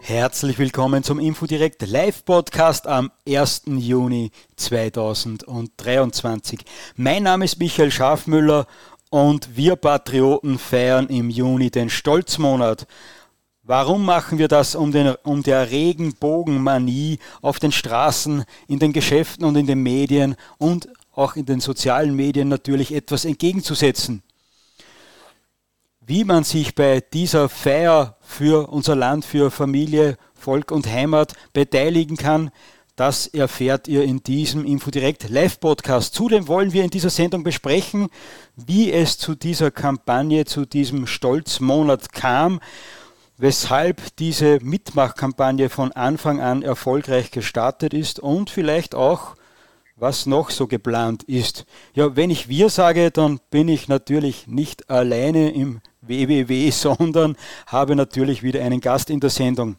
Herzlich willkommen zum Infodirect Live Podcast am 1. Juni 2023. Mein Name ist Michael Schafmüller und wir Patrioten feiern im Juni den Stolzmonat. Warum machen wir das? Um, den, um der Regenbogenmanie auf den Straßen, in den Geschäften und in den Medien und auch in den sozialen Medien natürlich etwas entgegenzusetzen wie man sich bei dieser Feier für unser Land, für Familie, Volk und Heimat beteiligen kann, das erfährt ihr in diesem Infodirect Live-Podcast. Zudem wollen wir in dieser Sendung besprechen, wie es zu dieser Kampagne, zu diesem Stolzmonat kam, weshalb diese Mitmachkampagne von Anfang an erfolgreich gestartet ist und vielleicht auch, was noch so geplant ist. Ja, wenn ich wir sage, dann bin ich natürlich nicht alleine im www, sondern habe natürlich wieder einen Gast in der Sendung.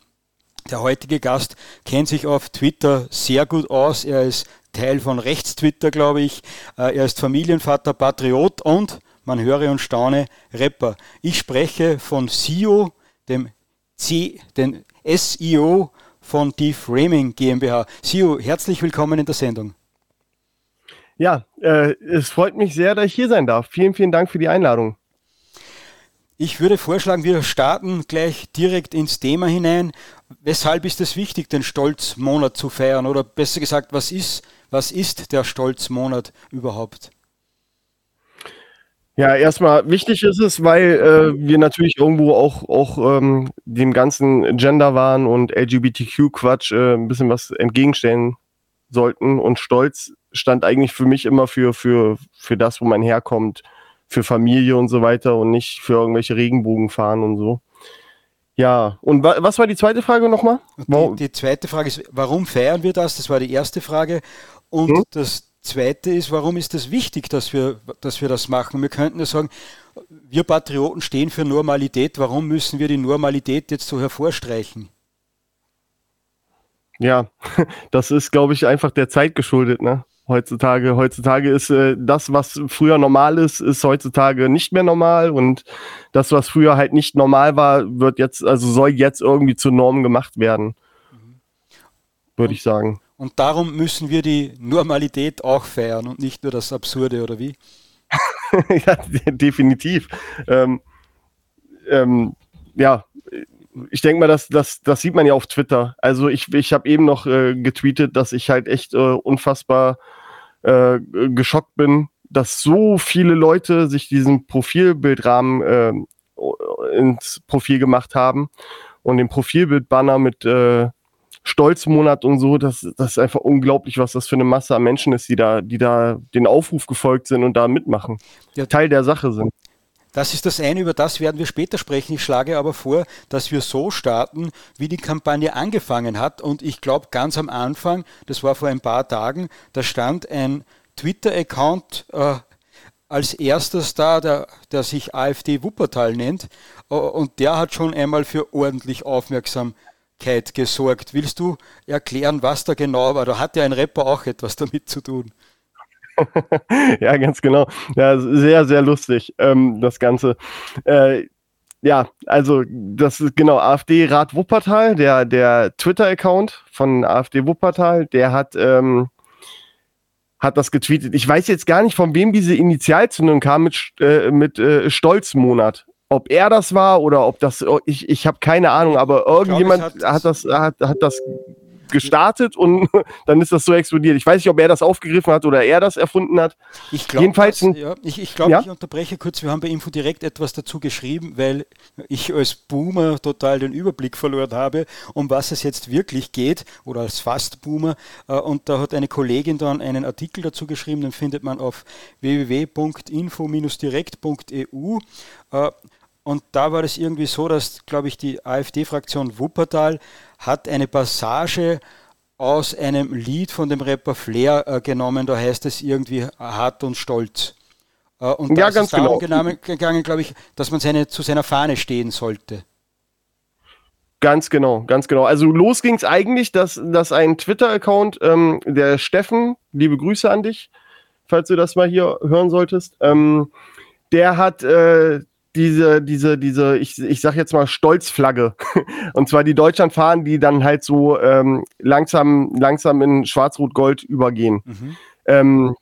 Der heutige Gast kennt sich auf Twitter sehr gut aus. Er ist Teil von Rechtstwitter, glaube ich. Äh, er ist Familienvater, Patriot und, man höre und staune, Rapper. Ich spreche von CEO, dem C, den SEO von Deframing GmbH. CEO, herzlich willkommen in der Sendung. Ja, äh, es freut mich sehr, dass ich hier sein darf. Vielen, vielen Dank für die Einladung. Ich würde vorschlagen, wir starten gleich direkt ins Thema hinein. Weshalb ist es wichtig, den Stolzmonat zu feiern? Oder besser gesagt, was ist, was ist der Stolzmonat überhaupt? Ja, erstmal wichtig ist es, weil äh, wir natürlich irgendwo auch, auch ähm, dem ganzen Genderwahn und LGBTQ-Quatsch äh, ein bisschen was entgegenstellen sollten. Und Stolz stand eigentlich für mich immer für, für, für das, wo man herkommt, für Familie und so weiter und nicht für irgendwelche Regenbogen fahren und so. Ja, und wa was war die zweite Frage nochmal? Die, die, zweite Frage ist, warum feiern wir das? Das war die erste Frage. Und hm? das zweite ist, warum ist es das wichtig, dass wir, dass wir das machen? Wir könnten ja sagen, wir Patrioten stehen für Normalität. Warum müssen wir die Normalität jetzt so hervorstreichen? Ja, das ist, glaube ich, einfach der Zeit geschuldet, ne? Heutzutage, heutzutage ist äh, das, was früher normal ist, ist heutzutage nicht mehr normal und das, was früher halt nicht normal war, wird jetzt, also soll jetzt irgendwie zur Norm gemacht werden. Mhm. Würde ich sagen. Und darum müssen wir die Normalität auch feiern und nicht nur das Absurde, oder wie? ja, definitiv. Ähm, ähm, ja, ich denke mal, das, das, das sieht man ja auf Twitter. Also ich, ich habe eben noch äh, getweetet, dass ich halt echt äh, unfassbar äh, geschockt bin, dass so viele Leute sich diesen Profilbildrahmen äh, ins Profil gemacht haben und den Profilbildbanner mit äh, Stolzmonat und so, das, das ist einfach unglaublich, was das für eine Masse an Menschen ist, die da, die da den Aufruf gefolgt sind und da mitmachen, ja, Teil der Sache sind. Das ist das eine, über das werden wir später sprechen. Ich schlage aber vor, dass wir so starten, wie die Kampagne angefangen hat. Und ich glaube, ganz am Anfang, das war vor ein paar Tagen, da stand ein Twitter-Account äh, als erstes da, der, der sich AfD Wuppertal nennt. Äh, und der hat schon einmal für ordentlich Aufmerksamkeit gesorgt. Willst du erklären, was da genau war? Da hat ja ein Rapper auch etwas damit zu tun. ja, ganz genau. Ja, sehr, sehr lustig, ähm, das Ganze. Äh, ja, also das ist genau AfD Rat Wuppertal, der, der Twitter-Account von AfD Wuppertal, der hat, ähm, hat das getweetet. Ich weiß jetzt gar nicht, von wem diese Initialzündung kam mit, äh, mit äh, Stolzmonat. Ob er das war oder ob das, ich, ich habe keine Ahnung, aber irgendjemand hat, hat, das, hat, hat das gestartet und dann ist das so explodiert. Ich weiß nicht, ob er das aufgegriffen hat oder er das erfunden hat. Ich glaube, ja, ich, ich, glaub, ja? ich unterbreche kurz. Wir haben bei Info direkt etwas dazu geschrieben, weil ich als Boomer total den Überblick verloren habe, um was es jetzt wirklich geht oder als Fast-Boomer. Äh, und da hat eine Kollegin dann einen Artikel dazu geschrieben, den findet man auf www.info-direkt.eu. Und da war es irgendwie so, dass, glaube ich, die AfD-Fraktion Wuppertal hat eine Passage aus einem Lied von dem Rapper Flair äh, genommen, da heißt es irgendwie hart und stolz. Äh, und ja, da ist darum genau. gegangen, glaube ich, dass man seine, zu seiner Fahne stehen sollte. Ganz genau, ganz genau. Also los ging es eigentlich, dass, dass ein Twitter-Account, ähm, der Steffen, liebe Grüße an dich, falls du das mal hier hören solltest. Ähm, der hat äh, diese, diese, diese, ich, ich sag jetzt mal Stolzflagge. Und zwar die Deutschland fahren, die dann halt so ähm, langsam, langsam in Schwarz-Rot-Gold übergehen. Mhm. Ähm,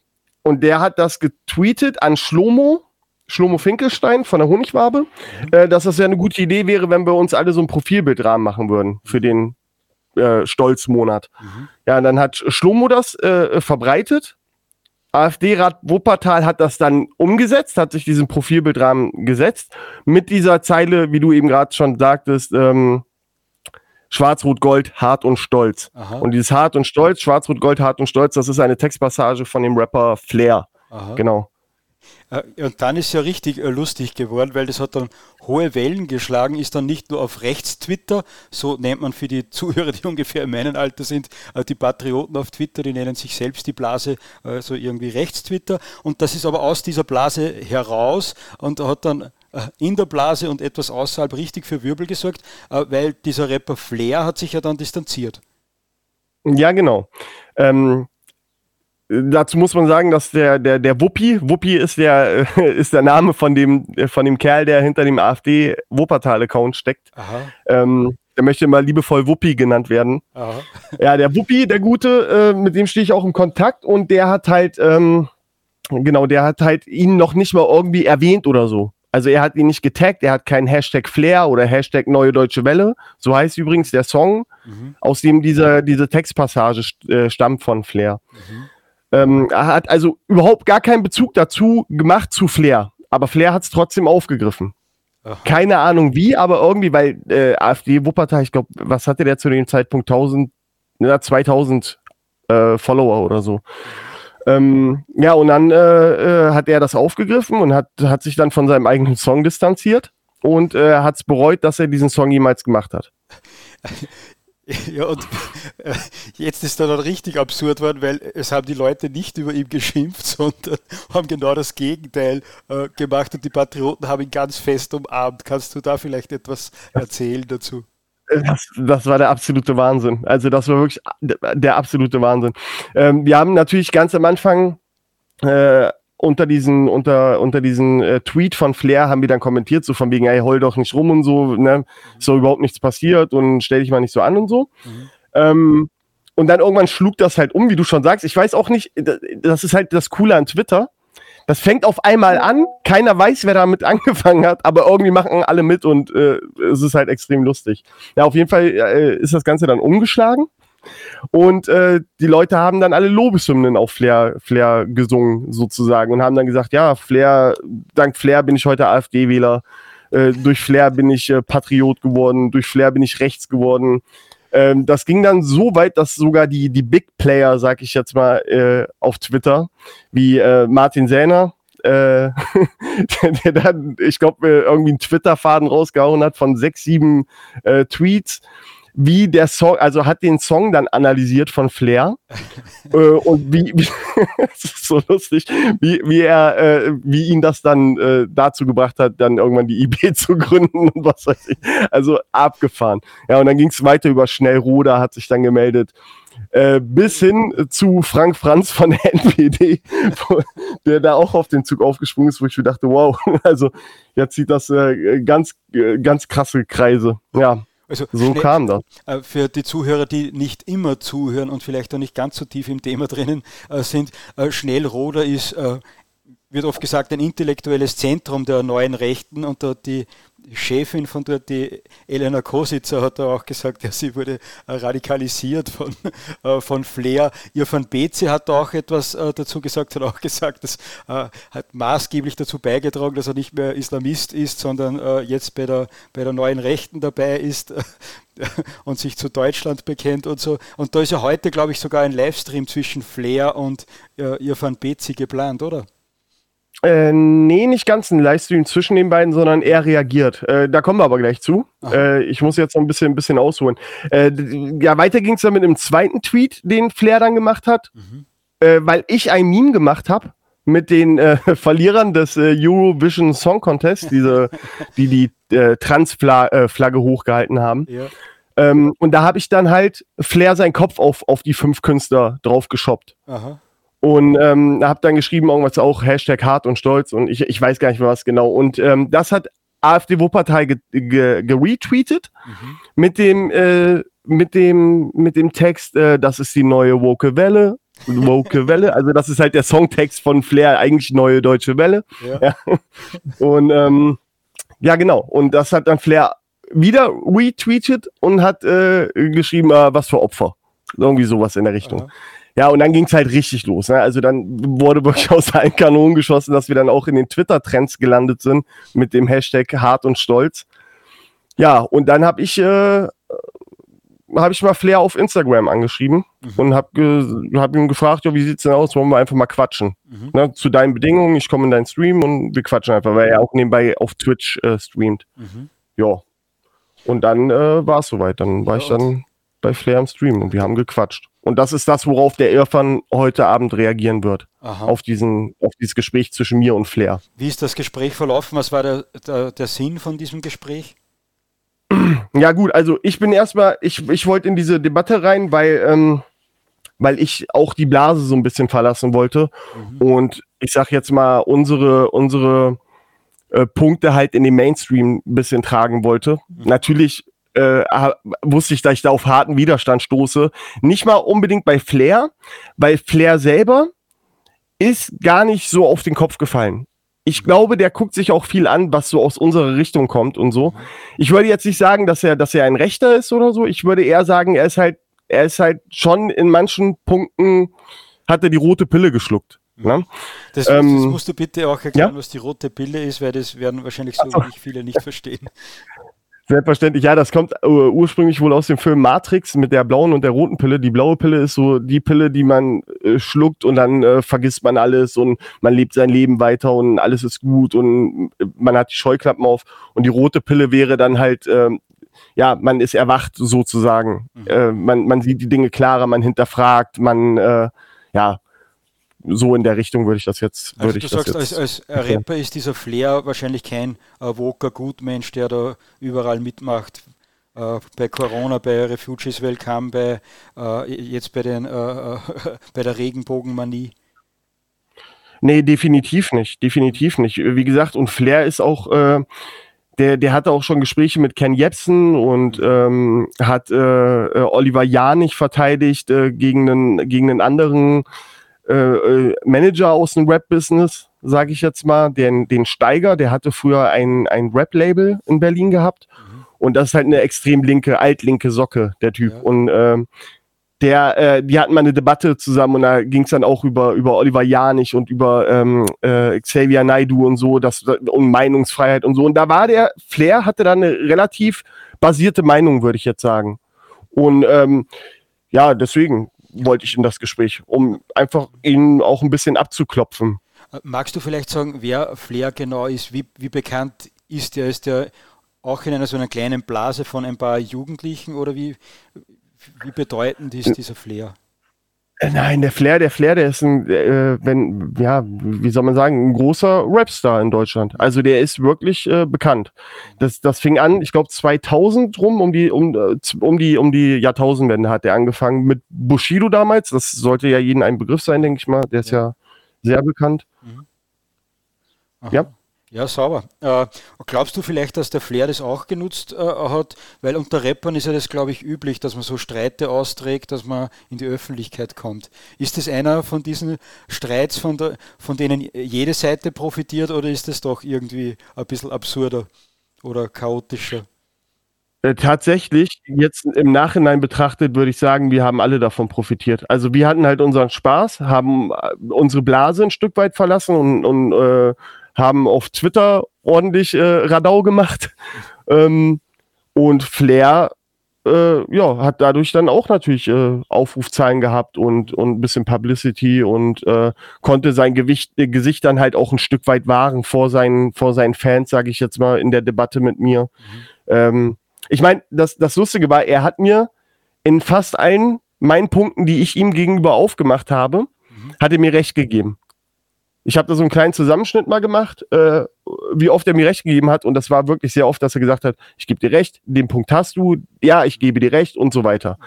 und der hat das getweetet an Schlomo, Schlomo Finkelstein von der Honigwabe, mhm. äh, dass das ja eine gute Idee wäre, wenn wir uns alle so ein Profilbildrahmen machen würden für den äh, Stolzmonat. Mhm. Ja, dann hat Schlomo das äh, verbreitet AfD-Rat Wuppertal hat das dann umgesetzt, hat sich diesen Profilbildrahmen gesetzt, mit dieser Zeile, wie du eben gerade schon sagtest, ähm, Schwarz-Rot-Gold, hart und stolz. Aha. Und dieses hart und stolz, Schwarz-Rot-Gold, hart und stolz, das ist eine Textpassage von dem Rapper Flair. Aha. Genau. Äh, und dann ist ja richtig äh, lustig geworden, weil das hat dann hohe Wellen geschlagen, ist dann nicht nur auf Rechts-Twitter, so nennt man für die Zuhörer, die ungefähr in meinem Alter sind, äh, die Patrioten auf Twitter, die nennen sich selbst die Blase, so irgendwie Rechts-Twitter. Und das ist aber aus dieser Blase heraus und hat dann in der Blase und etwas außerhalb richtig für Wirbel gesorgt, weil dieser Rapper Flair hat sich ja dann distanziert. Ja, genau. Ähm, Dazu muss man sagen, dass der, der, der Wuppi, Wuppi ist der, ist der Name von dem, von dem Kerl, der hinter dem AfD-Wuppertal-Account steckt. Ähm, der möchte immer liebevoll Wuppi genannt werden. Aha. Ja, der Wuppi, der Gute, äh, mit dem stehe ich auch im Kontakt und der hat halt, ähm, genau, der hat halt ihn noch nicht mal irgendwie erwähnt oder so. Also er hat ihn nicht getaggt, er hat keinen Hashtag Flair oder Hashtag Neue Deutsche Welle. So heißt übrigens der Song, mhm. aus dem diese, diese Textpassage äh, stammt von Flair. Mhm. Ähm, er hat also überhaupt gar keinen Bezug dazu gemacht zu Flair. Aber Flair hat es trotzdem aufgegriffen. Aha. Keine Ahnung wie, aber irgendwie, weil äh, AfD Wuppertal, ich glaube, was hatte der zu dem Zeitpunkt? 1000, na, 2000 äh, Follower oder so. Ähm, ja, und dann äh, äh, hat er das aufgegriffen und hat, hat sich dann von seinem eigenen Song distanziert und äh, hat es bereut, dass er diesen Song jemals gemacht hat. Ja, und äh, jetzt ist er dann richtig absurd worden, weil es haben die Leute nicht über ihn geschimpft, sondern haben genau das Gegenteil äh, gemacht und die Patrioten haben ihn ganz fest umarmt. Kannst du da vielleicht etwas erzählen dazu? Das, das, war der absolute Wahnsinn. Also das war wirklich der absolute Wahnsinn. Ähm, wir haben natürlich ganz am Anfang äh, unter diesen, unter, unter diesen äh, Tweet von Flair haben wir dann kommentiert, so von wegen, ey, heul doch nicht rum und so, ne, ist so überhaupt nichts passiert und stell dich mal nicht so an und so. Mhm. Ähm, und dann irgendwann schlug das halt um, wie du schon sagst. Ich weiß auch nicht, das ist halt das Coole an Twitter. Das fängt auf einmal an, keiner weiß, wer damit angefangen hat, aber irgendwie machen alle mit und äh, es ist halt extrem lustig. Ja, auf jeden Fall äh, ist das Ganze dann umgeschlagen. Und äh, die Leute haben dann alle Lobeshymnen auf Flair, Flair gesungen, sozusagen, und haben dann gesagt, ja, Flair, dank Flair bin ich heute AfD-Wähler, äh, durch Flair bin ich äh, Patriot geworden, durch Flair bin ich rechts geworden. Ähm, das ging dann so weit, dass sogar die, die Big Player, sag ich jetzt mal, äh, auf Twitter, wie äh, Martin Sähner, äh, der, dann, ich glaube, äh, irgendwie einen Twitter-Faden rausgehauen hat von sechs, sieben äh, Tweets wie der Song, also hat den Song dann analysiert von Flair äh, und wie, wie das ist so lustig, wie, wie er, äh, wie ihn das dann äh, dazu gebracht hat, dann irgendwann die IB zu gründen und was weiß ich. Also abgefahren. Ja, und dann ging es weiter über Schnellruder, hat sich dann gemeldet. Äh, bis hin zu Frank Franz von der NPD, der da auch auf den Zug aufgesprungen ist, wo ich mir dachte, wow, also jetzt sieht das äh, ganz, äh, ganz krasse Kreise. Ja. Also so kam das. Äh, für die Zuhörer, die nicht immer zuhören und vielleicht auch nicht ganz so tief im Thema drinnen äh, sind, äh, Schnellroder ist wird oft gesagt, ein intellektuelles Zentrum der neuen Rechten und die Chefin von dort, die Elena Kositzer, hat da auch gesagt, ja, sie wurde äh, radikalisiert von, äh, von Flair. Ihr van Beze hat da auch etwas äh, dazu gesagt, hat auch gesagt, das hat maßgeblich dazu beigetragen, dass er nicht mehr Islamist ist, sondern jetzt bei der, bei der neuen Rechten dabei ist und sich zu Deutschland bekennt und so. Und da ist ja heute, glaube ich, sogar ein Livestream zwischen Flair und ihr van Beze geplant, oder? Äh, nee, nicht ganz ein Livestream zwischen den beiden, sondern er reagiert. Äh, da kommen wir aber gleich zu. Äh, ich muss jetzt noch ein bisschen, ein bisschen ausholen. Äh, ja, weiter ging es dann mit einem zweiten Tweet, den Flair dann gemacht hat, mhm. Äh, weil ich ein Meme gemacht habe mit den äh, Verlierern des Eurovision Song Contest, diese, die die Trans-Flagge hochgehalten haben. Ja. Ähm, und da habe ich dann halt Flair seinen Kopf auf, auf die fünf Künstler drauf geshoppt. Aha. Und ähm, habe dann geschrieben, irgendwas auch Hashtag hart und stolz und ich, ich weiß gar nicht mehr was genau. Und ähm, das hat AfD Wuppertal geretweetet ge, ge mhm. mit dem äh, mit dem mit dem Text, äh, das ist die neue Woke Welle. Woke Welle, also das ist halt der Songtext von Flair, eigentlich neue deutsche Welle. Ja. ja. Und ähm, ja, genau. Und das hat dann Flair wieder retweetet und hat äh, geschrieben, äh, was für Opfer. Irgendwie sowas in der Richtung. Aha. Ja, und dann ging es halt richtig los. Ne? Also dann wurde wirklich aus allen Kanonen geschossen, dass wir dann auch in den Twitter-Trends gelandet sind mit dem Hashtag hart und stolz. Ja, und dann habe ich, äh, hab ich mal Flair auf Instagram angeschrieben mhm. und habe ge hab ihm gefragt, ja, wie sieht's denn aus, wollen wir einfach mal quatschen. Mhm. Ne? Zu deinen Bedingungen, ich komme in deinen Stream und wir quatschen einfach, weil er auch nebenbei auf Twitch äh, streamt. Mhm. Ja. Und dann äh, war es soweit. Dann war ja, ich dann bei Flair im Stream und wir haben gequatscht. Und das ist das, worauf der Irfan heute Abend reagieren wird. Aha. Auf, diesen, auf dieses Gespräch zwischen mir und Flair. Wie ist das Gespräch verlaufen? Was war der, der, der Sinn von diesem Gespräch? Ja, gut, also ich bin erstmal, ich, ich wollte in diese Debatte rein, weil, ähm, weil ich auch die Blase so ein bisschen verlassen wollte. Mhm. Und ich sag jetzt mal, unsere, unsere äh, Punkte halt in den Mainstream ein bisschen tragen wollte. Mhm. Natürlich äh, wusste ich, dass ich da auf harten Widerstand stoße. Nicht mal unbedingt bei Flair, weil Flair selber ist gar nicht so auf den Kopf gefallen. Ich glaube, der guckt sich auch viel an, was so aus unserer Richtung kommt und so. Ich würde jetzt nicht sagen, dass er, dass er ein Rechter ist oder so. Ich würde eher sagen, er ist halt, er ist halt schon in manchen Punkten hat er die rote Pille geschluckt. Ne? Das, ähm, das, musst du bitte auch erklären, ja? was die rote Pille ist, weil das werden wahrscheinlich so wie viele nicht verstehen. Selbstverständlich, ja, das kommt uh, ursprünglich wohl aus dem Film Matrix mit der blauen und der roten Pille. Die blaue Pille ist so die Pille, die man äh, schluckt und dann äh, vergisst man alles und man lebt sein Leben weiter und alles ist gut und äh, man hat die Scheuklappen auf. Und die rote Pille wäre dann halt, ähm, ja, man ist erwacht sozusagen. Mhm. Äh, man, man sieht die Dinge klarer, man hinterfragt, man, äh, ja, so in der Richtung würde ich das jetzt. Also du sagst, als, als Rapper ist dieser Flair wahrscheinlich kein äh, Woker Gutmensch, der da überall mitmacht. Äh, bei Corona, bei Refugees Welcome, bei, äh, jetzt bei, den, äh, äh bei der Regenbogenmanie. Nee, definitiv nicht. Definitiv nicht. Wie gesagt, und Flair ist auch, äh, der, der hatte auch schon Gespräche mit Ken Jebsen und ähm, hat äh, äh Oliver Janich verteidigt äh, gegen, einen, gegen einen anderen äh, äh, Manager aus dem Rap-Business, sage ich jetzt mal, den, den Steiger, der hatte früher ein, ein Rap-Label in Berlin gehabt. Mhm. Und das ist halt eine extrem linke, altlinke Socke, der Typ. Ja. Und ähm, der, äh, die hatten mal eine Debatte zusammen und da ging es dann auch über, über Oliver Janich und über ähm, äh, Xavier Naidu und so, das, und Meinungsfreiheit und so. Und da war der, Flair hatte da eine relativ basierte Meinung, würde ich jetzt sagen. Und ähm, ja, deswegen, wollte ich in das Gespräch, um einfach ihn auch ein bisschen abzuklopfen. Magst du vielleicht sagen, wer Flair genau ist? Wie, wie bekannt ist er? Ist er auch in einer so einer kleinen Blase von ein paar Jugendlichen oder wie, wie bedeutend ist dieser Flair? Äh, nein, der Flair, der Flair, der ist ein, äh, wenn, ja, wie soll man sagen, ein großer Rapstar in Deutschland. Also der ist wirklich äh, bekannt. Das, das fing an, ich glaube 2000 rum, um die, um, äh, um die, um die Jahrtausendwende hat er angefangen mit Bushido damals. Das sollte ja jeden ein Begriff sein, denke ich mal. Der ist ja, ja sehr bekannt. Mhm. Ja. Ja, sauber. Äh, glaubst du vielleicht, dass der Flair das auch genutzt äh, hat? Weil unter Rappern ist ja das, glaube ich, üblich, dass man so Streite austrägt, dass man in die Öffentlichkeit kommt. Ist das einer von diesen Streits, von, der, von denen jede Seite profitiert, oder ist das doch irgendwie ein bisschen absurder oder chaotischer? Äh, tatsächlich, jetzt im Nachhinein betrachtet, würde ich sagen, wir haben alle davon profitiert. Also wir hatten halt unseren Spaß, haben äh, unsere Blase ein Stück weit verlassen und, und äh, haben auf Twitter ordentlich äh, Radau gemacht. Ähm, und Flair äh, ja, hat dadurch dann auch natürlich äh, Aufrufzahlen gehabt und, und ein bisschen Publicity und äh, konnte sein Gewicht, äh, Gesicht dann halt auch ein Stück weit wahren vor seinen, vor seinen Fans, sage ich jetzt mal, in der Debatte mit mir. Mhm. Ähm, ich meine, das, das Lustige war, er hat mir in fast allen meinen Punkten, die ich ihm gegenüber aufgemacht habe, mhm. hat er mir recht gegeben. Ich habe da so einen kleinen Zusammenschnitt mal gemacht, äh, wie oft er mir recht gegeben hat. Und das war wirklich sehr oft, dass er gesagt hat, ich gebe dir recht, den Punkt hast du, ja, ich gebe dir recht und so weiter.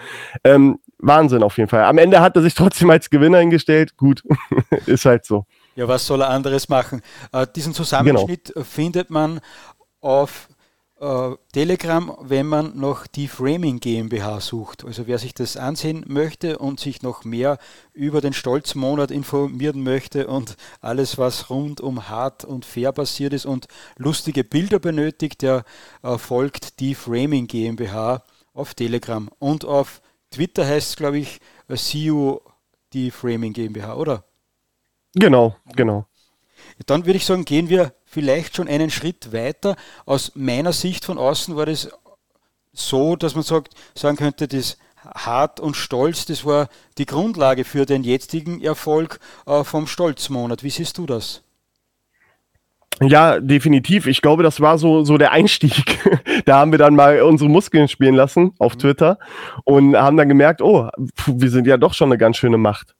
Ähm, Wahnsinn auf jeden Fall. Am Ende hat er sich trotzdem als Gewinner hingestellt. Gut, ist halt so. Ja, was soll er anderes machen? Äh, diesen Zusammenschnitt genau. findet man auf Telegram, wenn man noch die Framing GmbH sucht. Also wer sich das ansehen möchte und sich noch mehr über den Stolzmonat informieren möchte und alles, was rund um hart und fair passiert ist und lustige Bilder benötigt, der äh, folgt die Framing GmbH auf Telegram. Und auf Twitter heißt es, glaube ich, CU die Framing GmbH, oder? Genau, genau. Dann würde ich sagen, gehen wir vielleicht schon einen Schritt weiter. Aus meiner Sicht von außen war das so, dass man sagt, sagen könnte, das Hart und Stolz, das war die Grundlage für den jetzigen Erfolg äh, vom Stolzmonat. Wie siehst du das? Ja, definitiv. Ich glaube, das war so, so der Einstieg. da haben wir dann mal unsere Muskeln spielen lassen auf mhm. Twitter und haben dann gemerkt, oh, wir sind ja doch schon eine ganz schöne Macht.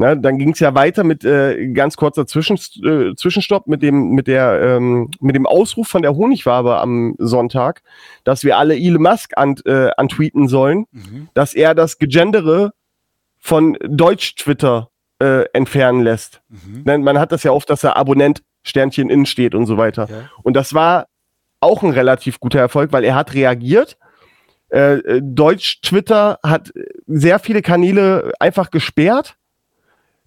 Na, dann ging es ja weiter mit äh, ganz kurzer Zwischen, äh, Zwischenstopp mit dem, mit, der, ähm, mit dem Ausruf von der Honigwabe am Sonntag, dass wir alle Elon Musk an, äh, antweeten sollen, mhm. dass er das Gegendere von Deutsch-Twitter äh, entfernen lässt. Mhm. Man hat das ja oft, dass er Abonnent Sternchen innen steht und so weiter. Ja. Und das war auch ein relativ guter Erfolg, weil er hat reagiert. Äh, äh Deutsch-Twitter hat sehr viele Kanäle einfach gesperrt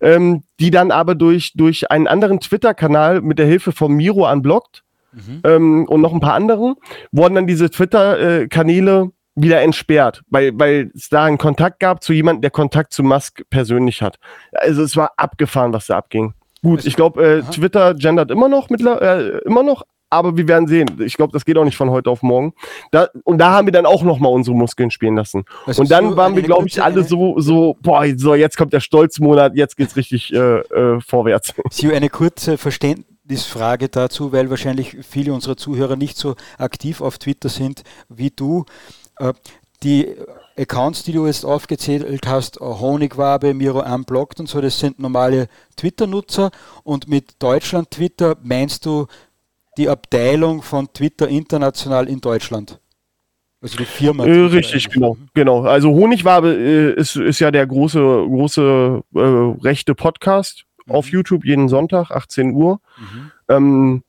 ähm, die dann aber durch, durch einen anderen Twitter-Kanal mit der Hilfe von Miro unblockt mhm. ähm, und noch ein paar anderen, wurden dann diese Twitter-Kanäle wieder entsperrt, weil, weil es da einen Kontakt gab zu jemandem, der Kontakt zu Musk persönlich hat. Also es war abgefahren, was da abging. Gut, ich glaube, äh, Twitter gendert immer noch, äh, immer noch, aber wir werden sehen. Ich glaube, das geht auch nicht von heute auf morgen. Da, und da haben wir dann auch nochmal unsere Muskeln spielen lassen. Was und dann waren wir, glaube ich, alle so, so, boah, so, jetzt kommt der Stolzmonat, jetzt geht's richtig äh, äh, vorwärts. Sie eine kurze Verständnisfrage dazu, weil wahrscheinlich viele unserer Zuhörer nicht so aktiv auf Twitter sind wie du. Äh, die Accounts, die du jetzt aufgezählt hast, Honigwabe, Miro Unblocked und so, das sind normale Twitter-Nutzer und mit Deutschland Twitter meinst du die Abteilung von Twitter international in Deutschland. Also die Firma. Äh, richtig, genau, genau. Also Honigwabe äh, ist, ist ja der große, große äh, rechte Podcast mhm. auf YouTube jeden Sonntag, 18 Uhr. Mhm. Ähm,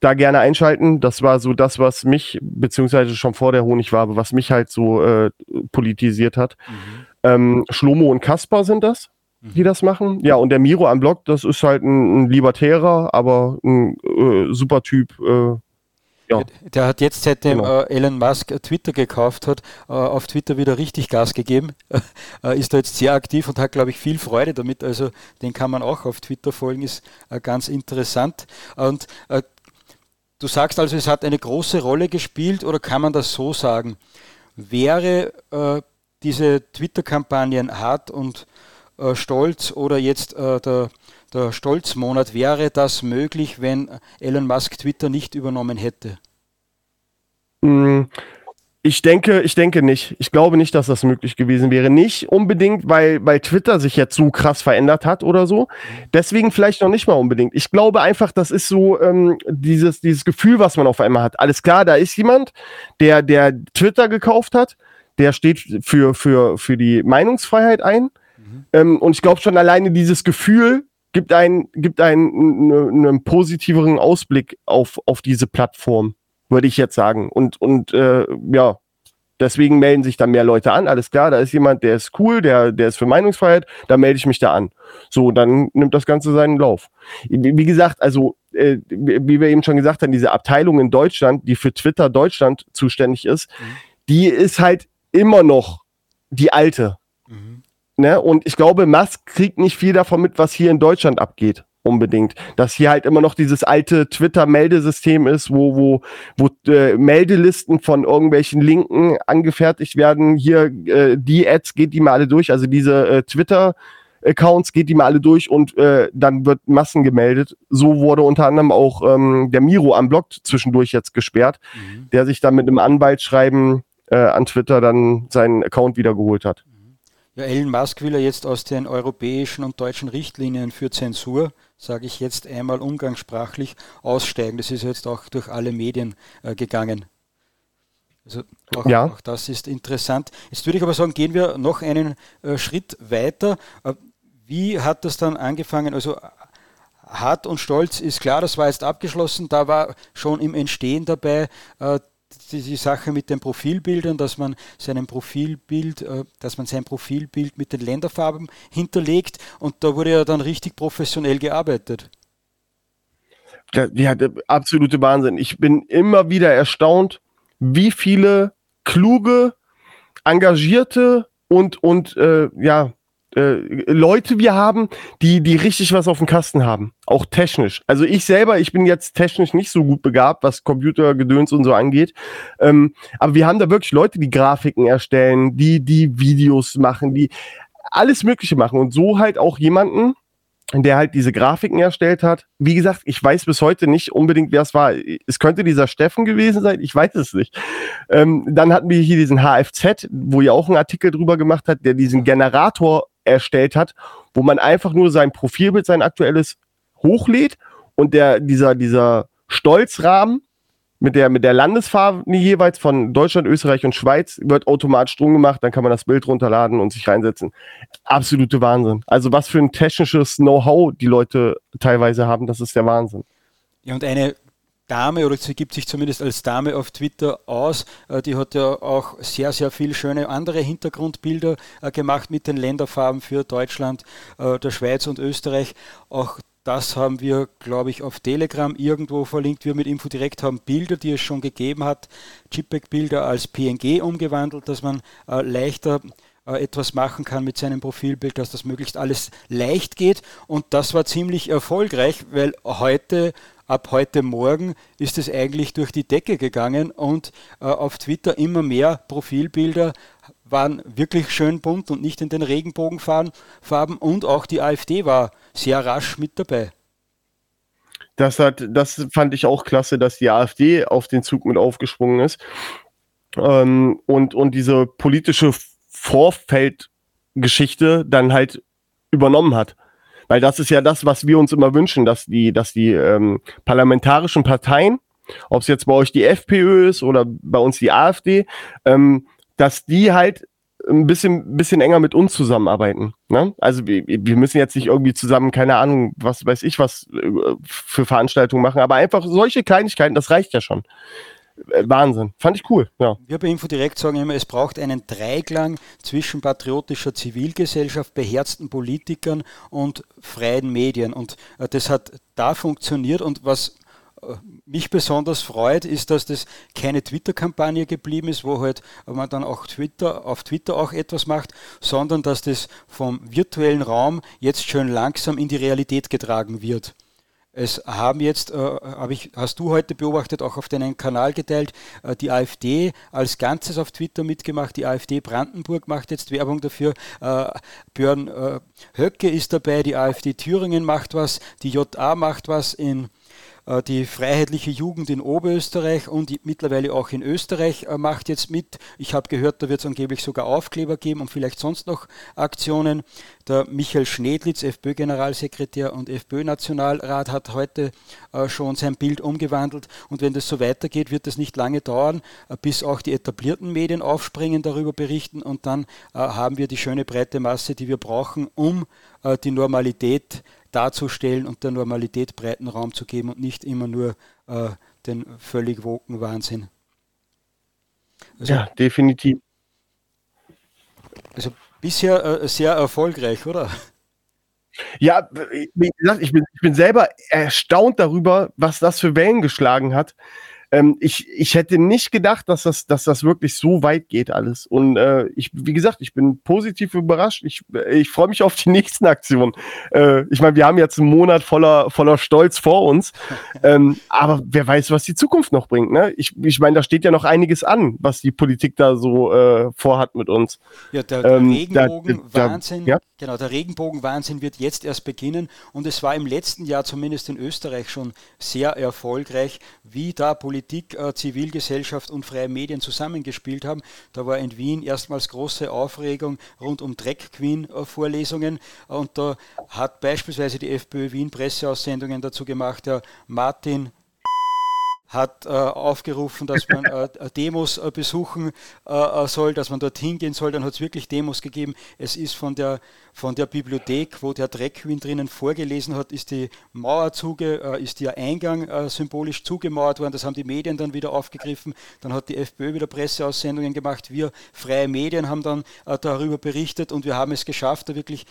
da gerne einschalten. Das war so das, was mich, beziehungsweise schon vor der Honigwabe, was mich halt so äh, politisiert hat. Mhm. Ähm, Schlomo und Kaspar sind das die das machen. Ja, und der Miro am Blog, das ist halt ein, ein Libertärer, aber ein äh, super Typ. Äh, ja. Der hat jetzt, seitdem genau. äh, Elon Musk Twitter gekauft hat, äh, auf Twitter wieder richtig Gas gegeben. Äh, ist da jetzt sehr aktiv und hat, glaube ich, viel Freude damit. Also den kann man auch auf Twitter folgen, ist äh, ganz interessant. Und du sagst also, es hat eine große Rolle gespielt oder kann man das so sagen? Wäre diese Twitter-Kampagnen hart und äh, Stolz oder jetzt äh, der, der Stolzmonat, wäre das möglich, wenn Elon Musk Twitter nicht übernommen hätte? Mm, ich denke, ich denke nicht. Ich glaube nicht, dass das möglich gewesen wäre. Nicht unbedingt, weil, weil Twitter sich jetzt so krass verändert hat oder so. Deswegen vielleicht noch nicht mal unbedingt. Ich glaube einfach, das ist so ähm, dieses, dieses Gefühl, was man auf einmal hat. Alles klar, da ist jemand, der, der Twitter gekauft hat, der steht für, für, für die Meinungsfreiheit ein ähm, und ich glaube schon alleine dieses Gefühl gibt einen, gibt einen, ne, einen positiveren Ausblick auf, auf diese Plattform, würde ich jetzt sagen. Und, und äh, ja, deswegen melden sich da mehr Leute an. Alles klar, da ist jemand, der ist cool, der, der ist für Meinungsfreiheit, da melde ich mich da an. So, dann nimmt das Ganze seinen Lauf. Wie gesagt, also, äh, wie wir eben schon gesagt haben, diese Abteilung in Deutschland, die für Twitter Deutschland zuständig ist, mhm. die ist halt immer noch die alte. Ne? Und ich glaube, Musk kriegt nicht viel davon mit, was hier in Deutschland abgeht unbedingt. Dass hier halt immer noch dieses alte Twitter-Meldesystem ist, wo, wo, wo äh, Meldelisten von irgendwelchen Linken angefertigt werden. Hier äh, die Ads geht die mal alle durch, also diese äh, Twitter- Accounts geht die mal alle durch und äh, dann wird Massen gemeldet. So wurde unter anderem auch ähm, der Miro am Blog zwischendurch jetzt gesperrt, mhm. der sich dann mit einem Anwaltsschreiben äh, an Twitter dann seinen Account wiedergeholt hat. Ja, Elon Musk will ja jetzt aus den europäischen und deutschen Richtlinien für Zensur, sage ich jetzt einmal umgangssprachlich, aussteigen. Das ist jetzt auch durch alle Medien äh, gegangen. Also auch, ja. auch, das ist interessant. Jetzt würde ich aber sagen, gehen wir noch einen äh, Schritt weiter. Äh, wie hat das dann angefangen? Also Hart und Stolz ist klar, das war jetzt abgeschlossen. Da war schon im Entstehen dabei äh, die, die, Sache mit den Profilbildern, dass man seinem Profilbild, äh, dass man sein Profilbild mit den Länderfarben hinterlegt und da wurde ja dann richtig professionell gearbeitet. Ja, ja, der absolute Wahnsinn. Ich bin immer wieder erstaunt, wie viele kluge, engagierte und, und äh, ja, äh, Leute wir haben, die, die richtig was auf dem Kasten haben. Auch technisch. Also ich selber, ich bin jetzt technisch nicht so gut begabt, was Computergedöns und so angeht. Ähm, aber wir haben da wirklich Leute, die Grafiken erstellen, die, die Videos machen, die alles Mögliche machen. Und so halt auch jemanden, der halt diese Grafiken erstellt hat. Wie gesagt, ich weiß bis heute nicht unbedingt, wer es war. Es könnte dieser Steffen gewesen sein, ich weiß es nicht. Ähm, dann hatten wir hier diesen HFZ, wo ihr auch einen Artikel drüber gemacht hat, der diesen Generator erstellt hat, wo man einfach nur sein Profilbild, sein aktuelles hochlädt und der, dieser, dieser Stolzrahmen mit der, mit der Landesfarbe jeweils von Deutschland, Österreich und Schweiz wird automatisch drum gemacht, dann kann man das Bild runterladen und sich reinsetzen. Absolute Wahnsinn. Also was für ein technisches Know-how die Leute teilweise haben, das ist der Wahnsinn. Ja, und eine Dame, oder sie gibt sich zumindest als Dame auf Twitter aus, äh, die hat ja auch sehr, sehr viele schöne andere Hintergrundbilder äh, gemacht mit den Länderfarben für Deutschland, äh, der Schweiz und Österreich. Auch das haben wir, glaube ich, auf Telegram irgendwo verlinkt. Wir mit Infodirekt haben Bilder, die es schon gegeben hat, JPEG-Bilder als PNG umgewandelt, dass man leichter etwas machen kann mit seinem Profilbild, dass das möglichst alles leicht geht. Und das war ziemlich erfolgreich, weil heute, ab heute Morgen, ist es eigentlich durch die Decke gegangen und äh, auf Twitter immer mehr Profilbilder waren wirklich schön bunt und nicht in den Regenbogenfarben und auch die AfD war sehr rasch mit dabei. Das, hat, das fand ich auch klasse, dass die AfD auf den Zug mit aufgesprungen ist ähm, und, und diese politische Vorfeldgeschichte dann halt übernommen hat. Weil das ist ja das, was wir uns immer wünschen, dass die, dass die ähm, parlamentarischen Parteien, ob es jetzt bei euch die FPÖ ist oder bei uns die AfD, ähm, dass die halt ein bisschen, bisschen enger mit uns zusammenarbeiten. Ne? Also wir, wir müssen jetzt nicht irgendwie zusammen, keine Ahnung, was weiß ich, was äh, für Veranstaltungen machen, aber einfach solche Kleinigkeiten, das reicht ja schon. Äh, Wahnsinn. Fand ich cool. Ja. Wir bei Info direkt sagen immer, es braucht einen Dreiklang zwischen patriotischer Zivilgesellschaft, beherzten Politikern und freien Medien. Und äh, das hat da funktioniert. Und was mich besonders freut, ist, dass das keine Twitter-Kampagne geblieben ist, wo halt man dann auch Twitter, auf Twitter auch etwas macht, sondern dass das vom virtuellen Raum jetzt schön langsam in die Realität getragen wird. Es haben jetzt, äh, hab ich, hast du heute beobachtet, auch auf deinen Kanal geteilt, äh, die AfD als Ganzes auf Twitter mitgemacht. Die AfD Brandenburg macht jetzt Werbung dafür. Äh, Björn äh, Höcke ist dabei, die AfD Thüringen macht was, die JA macht was in äh, die Freiheitliche Jugend in Oberösterreich und mittlerweile auch in Österreich äh, macht jetzt mit. Ich habe gehört, da wird es angeblich sogar Aufkleber geben und vielleicht sonst noch Aktionen. Der Michael Schnedlitz, FPÖ-Generalsekretär und FPÖ-Nationalrat, hat heute äh, schon sein Bild umgewandelt. Und wenn das so weitergeht, wird es nicht lange dauern, bis auch die etablierten Medien aufspringen, darüber berichten und dann haben wir die schöne breite Masse, die wir brauchen, um die Normalität darzustellen und der Normalität breiten Raum zu geben und nicht immer nur äh, den völlig woken Wahnsinn. Also, ja, definitiv. Also bisher äh, sehr erfolgreich, oder? Ja, wie gesagt, ich bin, ich bin selber erstaunt darüber, was das für Wellen geschlagen hat. Ähm, ich, ich hätte nicht gedacht, dass das, dass das wirklich so weit geht alles. Und äh, ich, wie gesagt, ich bin positiv überrascht. Ich, ich freue mich auf die nächsten Aktionen. Äh, ich meine, wir haben jetzt einen Monat voller, voller Stolz vor uns. ähm, aber wer weiß, was die Zukunft noch bringt. Ne? Ich, ich meine, da steht ja noch einiges an, was die Politik da so äh, vorhat mit uns. Ja, der, der ähm, Regenbogen-Wahnsinn. Ja? Genau, der Regenbogen-Wahnsinn wird jetzt erst beginnen und es war im letzten Jahr zumindest in Österreich schon sehr erfolgreich, wie da Politik, äh, Zivilgesellschaft und freie Medien zusammengespielt haben. Da war in Wien erstmals große Aufregung rund um Drag Queen-Vorlesungen äh, und da hat beispielsweise die FPÖ Wien Presseaussendungen dazu gemacht. Der Martin hat äh, aufgerufen, dass man äh, Demos äh, besuchen äh, soll, dass man dorthin gehen soll. Dann hat es wirklich Demos gegeben. Es ist von der, von der Bibliothek, wo der Dreckwin drinnen vorgelesen hat, ist die Mauer zuge, äh, ist der Eingang äh, symbolisch zugemauert worden. Das haben die Medien dann wieder aufgegriffen. Dann hat die FPÖ wieder Presseaussendungen gemacht. Wir freie Medien haben dann darüber berichtet und wir haben es geschafft, da wirklich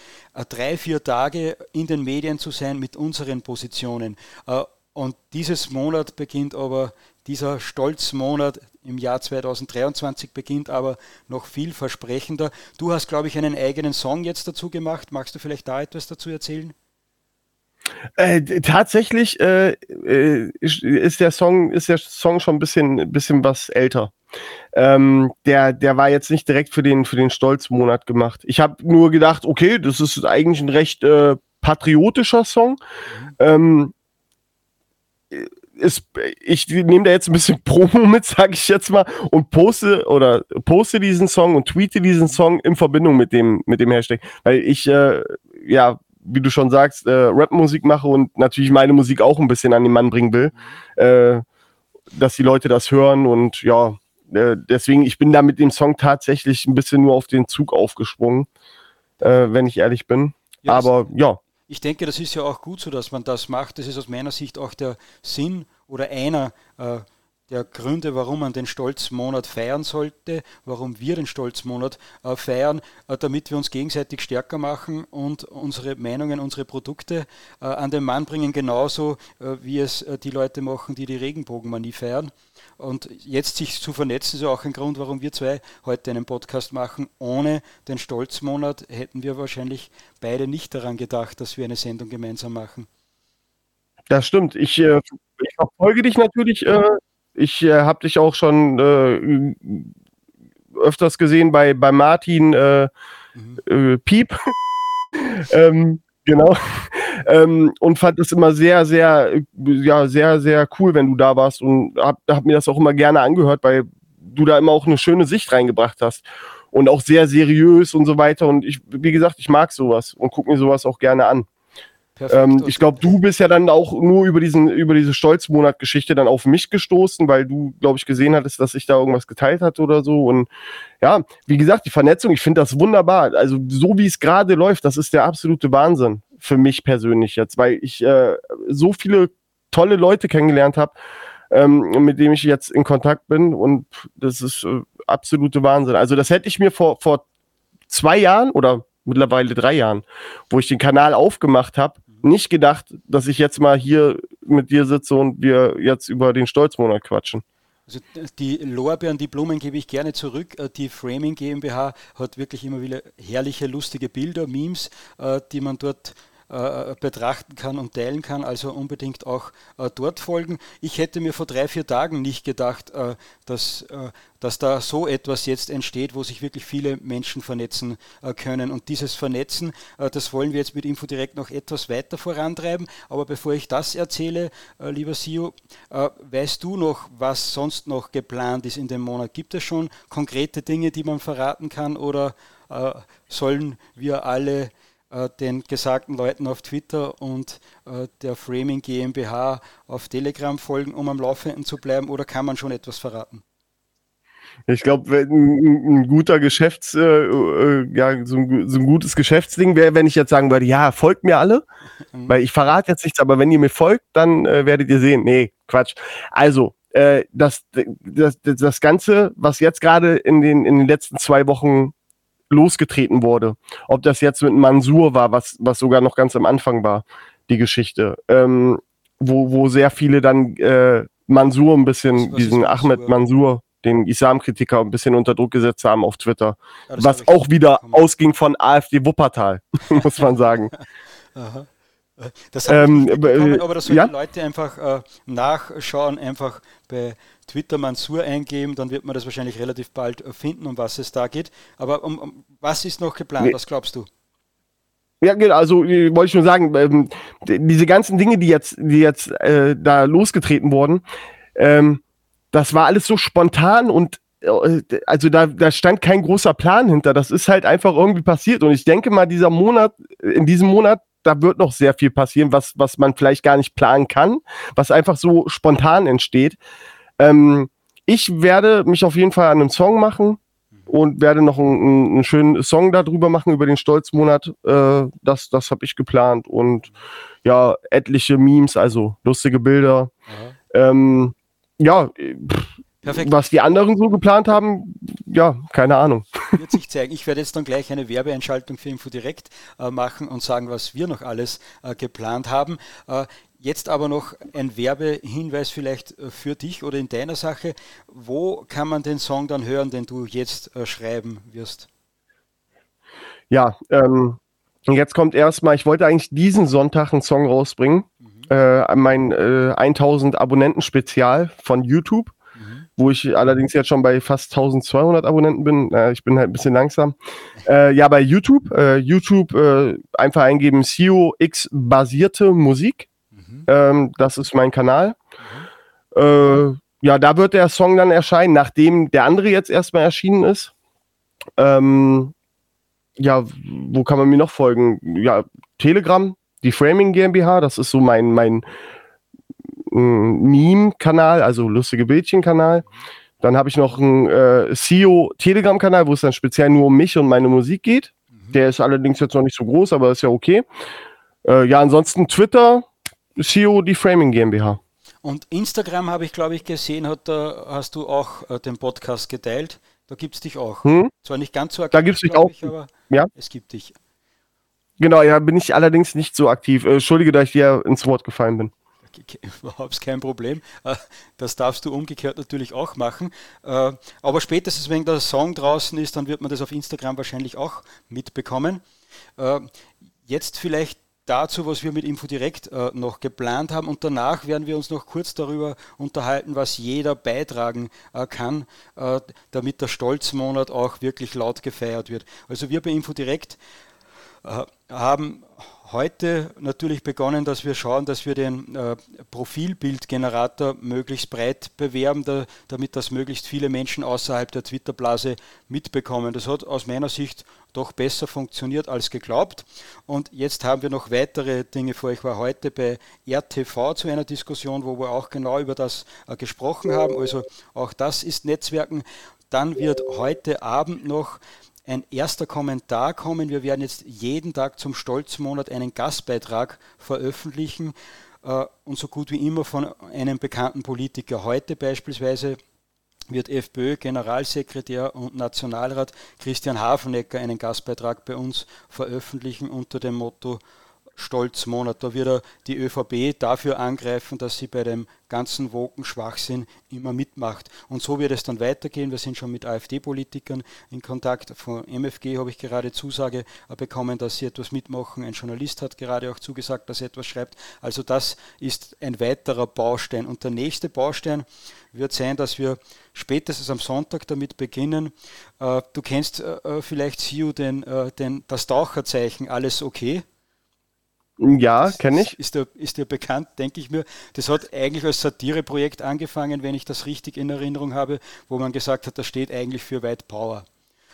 drei, vier Tage in den Medien zu sein mit unseren Positionen. Und dieses Monat beginnt aber, dieser Stolzmonat im Jahr 2023 beginnt aber noch viel versprechender. Du hast, glaube ich, einen eigenen Song jetzt dazu gemacht. Magst du vielleicht da etwas dazu erzählen? Äh, tatsächlich äh, äh ist der Song ist der Song schon ein bisschen, bisschen was älter. Ähm, der, der war jetzt nicht direkt für den, für den Stolzmonat gemacht. Ich habe nur gedacht, okay, das ist eigentlich ein recht äh, patriotischer Song. Mhm. Ähm, ist, ich nehme da jetzt ein bisschen Promo mit, sage ich jetzt mal, und poste oder poste diesen Song und tweete diesen Song in Verbindung mit dem, mit dem Hashtag. Weil ich, äh, ja, wie du schon sagst, äh, Rap-Musik mache und natürlich meine Musik auch ein bisschen an den Mann bringen will. Äh, dass die Leute das hören und ja, äh, deswegen, ich bin da mit dem Song tatsächlich ein bisschen nur auf den Zug aufgesprungen, äh, wenn ich ehrlich bin. Ja, Aber ja ich denke, das ist ja auch gut so, dass man das macht. Das ist aus meiner Sicht auch der Sinn oder einer äh, der Gründe, warum man den Stolzmonat feiern sollte, warum wir den Stolzmonat äh, feiern, äh, damit wir uns gegenseitig stärker machen und unsere Meinungen, unsere Produkte äh, an den Mann bringen, genauso äh, wie es äh, die Leute machen, die die Regenbogenmanie feiern. Und jetzt sich zu vernetzen, ist ja auch ein Grund, warum wir zwei heute einen Podcast machen. Ohne den Stolzmonat hätten wir wahrscheinlich beide nicht daran gedacht, dass wir eine Sendung gemeinsam machen. Das stimmt. Ich, äh, ich verfolge dich natürlich. Äh, ich äh, habe dich auch schon äh, öfters gesehen bei, bei Martin äh, mhm. Äh, Piep. ähm, genau. Ähm, und fand es immer sehr, sehr, ja, sehr, sehr cool, wenn du da warst und hab, hab mir das auch immer gerne angehört, weil du da immer auch eine schöne Sicht reingebracht hast und auch sehr seriös und so weiter. Und ich, wie gesagt, ich mag sowas und gucke mir sowas auch gerne an. Ähm, ich glaube, du bist ja dann auch nur über diesen, über diese Stolzmonat-Geschichte dann auf mich gestoßen, weil du, glaube ich, gesehen hattest, dass ich da irgendwas geteilt hatte oder so. Und ja, wie gesagt, die Vernetzung, ich finde das wunderbar. Also so wie es gerade läuft, das ist der absolute Wahnsinn für mich persönlich jetzt, weil ich äh, so viele tolle Leute kennengelernt habe, ähm, mit denen ich jetzt in Kontakt bin und das ist äh, absolute Wahnsinn. Also das hätte ich mir vor, vor zwei Jahren oder mittlerweile drei Jahren, wo ich den Kanal aufgemacht habe, nicht gedacht, dass ich jetzt mal hier mit dir sitze und wir jetzt über den Stolzmonat quatschen. Also die Lorbeeren, die Blumen gebe ich gerne zurück. Äh, die Framing GmbH hat wirklich immer wieder herrliche, lustige Bilder, Memes, äh, die man dort äh, betrachten kann und teilen kann. Also unbedingt auch äh, dort folgen. Ich hätte mir vor drei, vier Tagen nicht gedacht, äh, dass, äh, dass da so etwas jetzt entsteht, wo sich wirklich viele Menschen vernetzen äh, können. Und dieses Vernetzen, das wollen wir jetzt mit Infodirect noch etwas weiter vorantreiben. Aber bevor ich das erzähle, lieber Sio, weißt du noch, was sonst noch geplant ist in dem Monat? Gibt es schon konkrete Dinge, die man verraten kann oder sollen wir alle den gesagten Leuten auf Twitter und äh, der Framing GmbH auf Telegram folgen, um am Laufenden zu bleiben, oder kann man schon etwas verraten? Ich glaube, ein, ein, guter Geschäfts, äh, äh, ja, so ein, so ein, gutes Geschäftsding wäre, wenn ich jetzt sagen würde, ja, folgt mir alle, mhm. weil ich verrate jetzt nichts, aber wenn ihr mir folgt, dann äh, werdet ihr sehen. Nee, Quatsch. Also, äh, das, das, das Ganze, was jetzt gerade in den, in den letzten zwei Wochen losgetreten wurde. Ob das jetzt mit Mansur war, was, was sogar noch ganz am Anfang war, die Geschichte. Ähm, wo, wo sehr viele dann äh, Mansur ein bisschen, diesen Ahmed Mansur, den Islamkritiker, ein bisschen unter Druck gesetzt haben auf Twitter. Ja, was auch wieder ausging von AfD Wuppertal, muss man sagen. Aha. Das ähm, äh, aber das sollen ja? die Leute einfach äh, nachschauen, einfach bei Twitter Mansur eingeben, dann wird man das wahrscheinlich relativ bald äh, finden, um was es da geht. Aber um, um was ist noch geplant? Nee. Was glaubst du? Ja, genau, also äh, wollte ich nur sagen, ähm, diese ganzen Dinge, die jetzt, die jetzt äh, da losgetreten wurden, ähm, das war alles so spontan und äh, also da, da stand kein großer Plan hinter. Das ist halt einfach irgendwie passiert. Und ich denke mal, dieser Monat, in diesem Monat da wird noch sehr viel passieren, was, was man vielleicht gar nicht planen kann, was einfach so spontan entsteht. Ähm, ich werde mich auf jeden Fall an einem Song machen und werde noch einen, einen schönen Song darüber machen, über den Stolzmonat. Äh, das das habe ich geplant. Und ja, etliche Memes, also lustige Bilder. Ähm, ja, Perfekt. Was die anderen so geplant haben, ja, keine Ahnung. Wird sich zeigen. Ich werde jetzt dann gleich eine Werbeeinschaltung für InfoDirect äh, machen und sagen, was wir noch alles äh, geplant haben. Äh, Jetzt aber noch ein Werbehinweis vielleicht äh, für dich oder in deiner Sache. Wo kann man den Song dann hören, den du jetzt äh, schreiben wirst? Ja, ähm, jetzt kommt erstmal, ich wollte eigentlich diesen Sonntag einen Song rausbringen. Mhm. Äh, mein äh, 1000 Abonnenten Spezial von YouTube. Wo ich allerdings jetzt schon bei fast 1200 Abonnenten bin. Äh, ich bin halt ein bisschen langsam. Äh, ja, bei YouTube, YouTube einfach eingeben CEO X basierte Musik ähm, das ist mein Kanal. Mhm. Äh, ja, da wird der Song dann erscheinen, nachdem der andere jetzt erstmal erschienen ist. Ähm, ja, wo kann man mir noch folgen? Ja, Telegram, die Framing GmbH, das ist so mein, mein mm, Meme-Kanal, also lustige Bildchen-Kanal. Dann habe ich noch einen äh, CEO Telegram-Kanal, wo es dann speziell nur um mich und meine Musik geht. Mhm. Der ist allerdings jetzt noch nicht so groß, aber ist ja okay. Äh, ja, ansonsten Twitter, CEO die Framing GmbH. Und Instagram habe ich, glaube ich, gesehen, hat, da hast du auch äh, den Podcast geteilt. Da gibt es dich auch. Hm? Zwar nicht ganz so aktiv, da gibt's dich auch. Ich, aber ja. es gibt dich. Genau, ja, bin ich allerdings nicht so aktiv. Äh, Entschuldige, dass ich dir ins Wort gefallen bin. Überhaupt kein Problem. Äh, das darfst du umgekehrt natürlich auch machen. Äh, aber spätestens, wenn der Song draußen ist, dann wird man das auf Instagram wahrscheinlich auch mitbekommen. Jetzt vielleicht dazu, was wir mit InfoDirect äh, noch geplant haben. Und danach werden wir uns noch kurz darüber unterhalten, was jeder beitragen äh, kann, äh, damit der Stolzmonat auch wirklich laut gefeiert wird. Also wir bei InfoDirect äh, haben heute natürlich begonnen, dass wir schauen, dass wir den äh, Profilbildgenerator möglichst breit bewerben, da, damit das möglichst viele Menschen außerhalb der Twitter-Blase mitbekommen. Das hat aus meiner Sicht doch besser funktioniert als geglaubt. Und jetzt haben wir noch weitere Dinge vor. Ich war heute bei RTV zu einer Diskussion, wo wir auch genau über das äh, gesprochen haben. Also auch das ist Netzwerken. Dann wird heute Abend noch ein erster Kommentar kommen. Wir werden jetzt jeden Tag zum Stolzmonat einen Gastbeitrag veröffentlichen äh, und so gut wie immer von einem bekannten Politiker. Heute beispielsweise wird FPÖ-Generalsekretär und Nationalrat Christian Hafenecker einen Gastbeitrag bei uns veröffentlichen unter dem Motto Stolzmonat. Da wird er die ÖVP dafür angreifen, dass sie bei dem ganzen Woken-Schwachsinn immer mitmacht. Und so wird es dann weitergehen. Wir sind schon mit AfD-Politikern in Kontakt. Von MFG habe ich gerade Zusage bekommen, dass sie etwas mitmachen. Ein Journalist hat gerade auch zugesagt, dass er etwas schreibt. Also das ist ein weiterer Baustein. Und der nächste Baustein wird sein, dass wir spätestens am Sonntag damit beginnen. Äh, du kennst äh, vielleicht, Siu, den, äh, den, das Taucherzeichen, alles okay? Ja, kenne ich. Ist dir, ist dir bekannt, denke ich mir. Das hat eigentlich als Satireprojekt angefangen, wenn ich das richtig in Erinnerung habe, wo man gesagt hat, das steht eigentlich für White Power.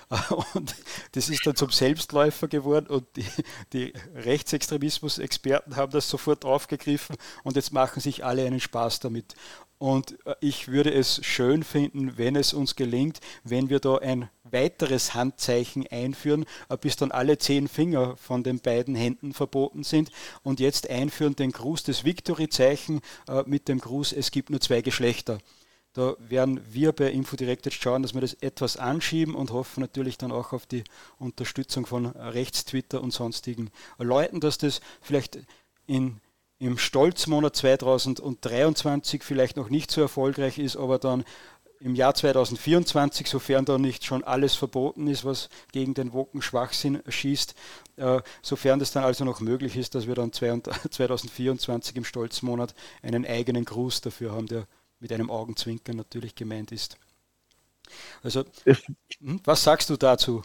Und das ist dann zum Selbstläufer geworden und die, die Rechtsextremismus-Experten haben das sofort aufgegriffen und jetzt machen sich alle einen Spaß damit. Und äh, ich würde es schön finden, wenn es uns gelingt, wenn wir da ein weiteres Handzeichen einführen, äh, bis dann alle zehn Finger von den beiden Händen verboten sind. Und jetzt einführen den Gruß des Victory-Zeichen äh, mit dem Gruß, es gibt nur zwei Geschlechter. Da werden wir bei InfoDirect jetzt schauen, dass wir das etwas anschieben und hoffen natürlich dann auch auf die Unterstützung von Rechtstwitter und sonstigen Leuten, dass das vielleicht in im Stolzmonat 2023 vielleicht noch nicht so erfolgreich ist, aber dann im Jahr 2024, sofern da nicht schon alles verboten ist, was gegen den Woken-Schwachsinn schießt, äh, sofern das dann also noch möglich ist, dass wir dann 2024 im Stolzmonat einen eigenen Gruß dafür haben, der mit einem Augenzwinkern natürlich gemeint ist. Also, hm, was sagst du dazu?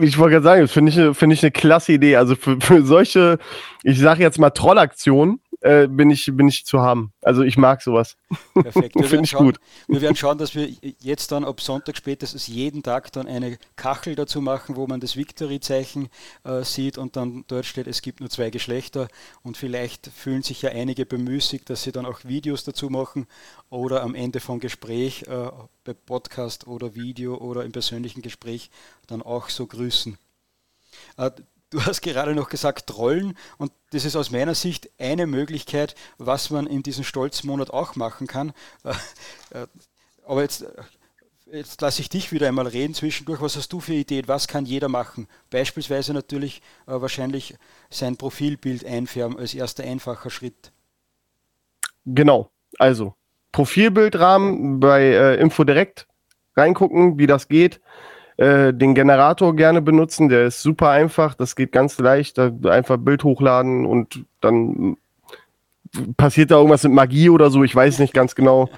Ich wollte gerade sagen, das finde ich, find ich eine klasse Idee. Also für, für solche, ich sage jetzt mal Trollaktionen, äh, bin, ich, bin ich zu haben. Also ich mag sowas. Perfekt. Finde ich schauen, gut. Wir werden schauen, dass wir jetzt dann ab Sonntag spätestens jeden Tag dann eine Kachel dazu machen, wo man das Victory-Zeichen äh, sieht und dann dort steht, es gibt nur zwei Geschlechter und vielleicht fühlen sich ja einige bemüßigt, dass sie dann auch Videos dazu machen oder am Ende vom Gespräch äh, bei Podcast oder Video oder im persönlichen Gespräch dann auch so grüßen. Äh, Du hast gerade noch gesagt Trollen und das ist aus meiner Sicht eine Möglichkeit, was man in diesem Stolzmonat auch machen kann. Äh, äh, aber jetzt, äh, jetzt lasse ich dich wieder einmal reden zwischendurch. Was hast du für Ideen? Was kann jeder machen? Beispielsweise natürlich wahrscheinlich sein Profilbild einfärben als erster einfacher Schritt. Genau, also Profilbildrahmen bei äh, Infodirect reingucken, wie das geht. Äh, den Generator gerne benutzen. Der ist super einfach. Das geht ganz leicht. Einfach Bild hochladen und dann passiert da irgendwas mit Magie oder so. Ich weiß nicht ganz genau.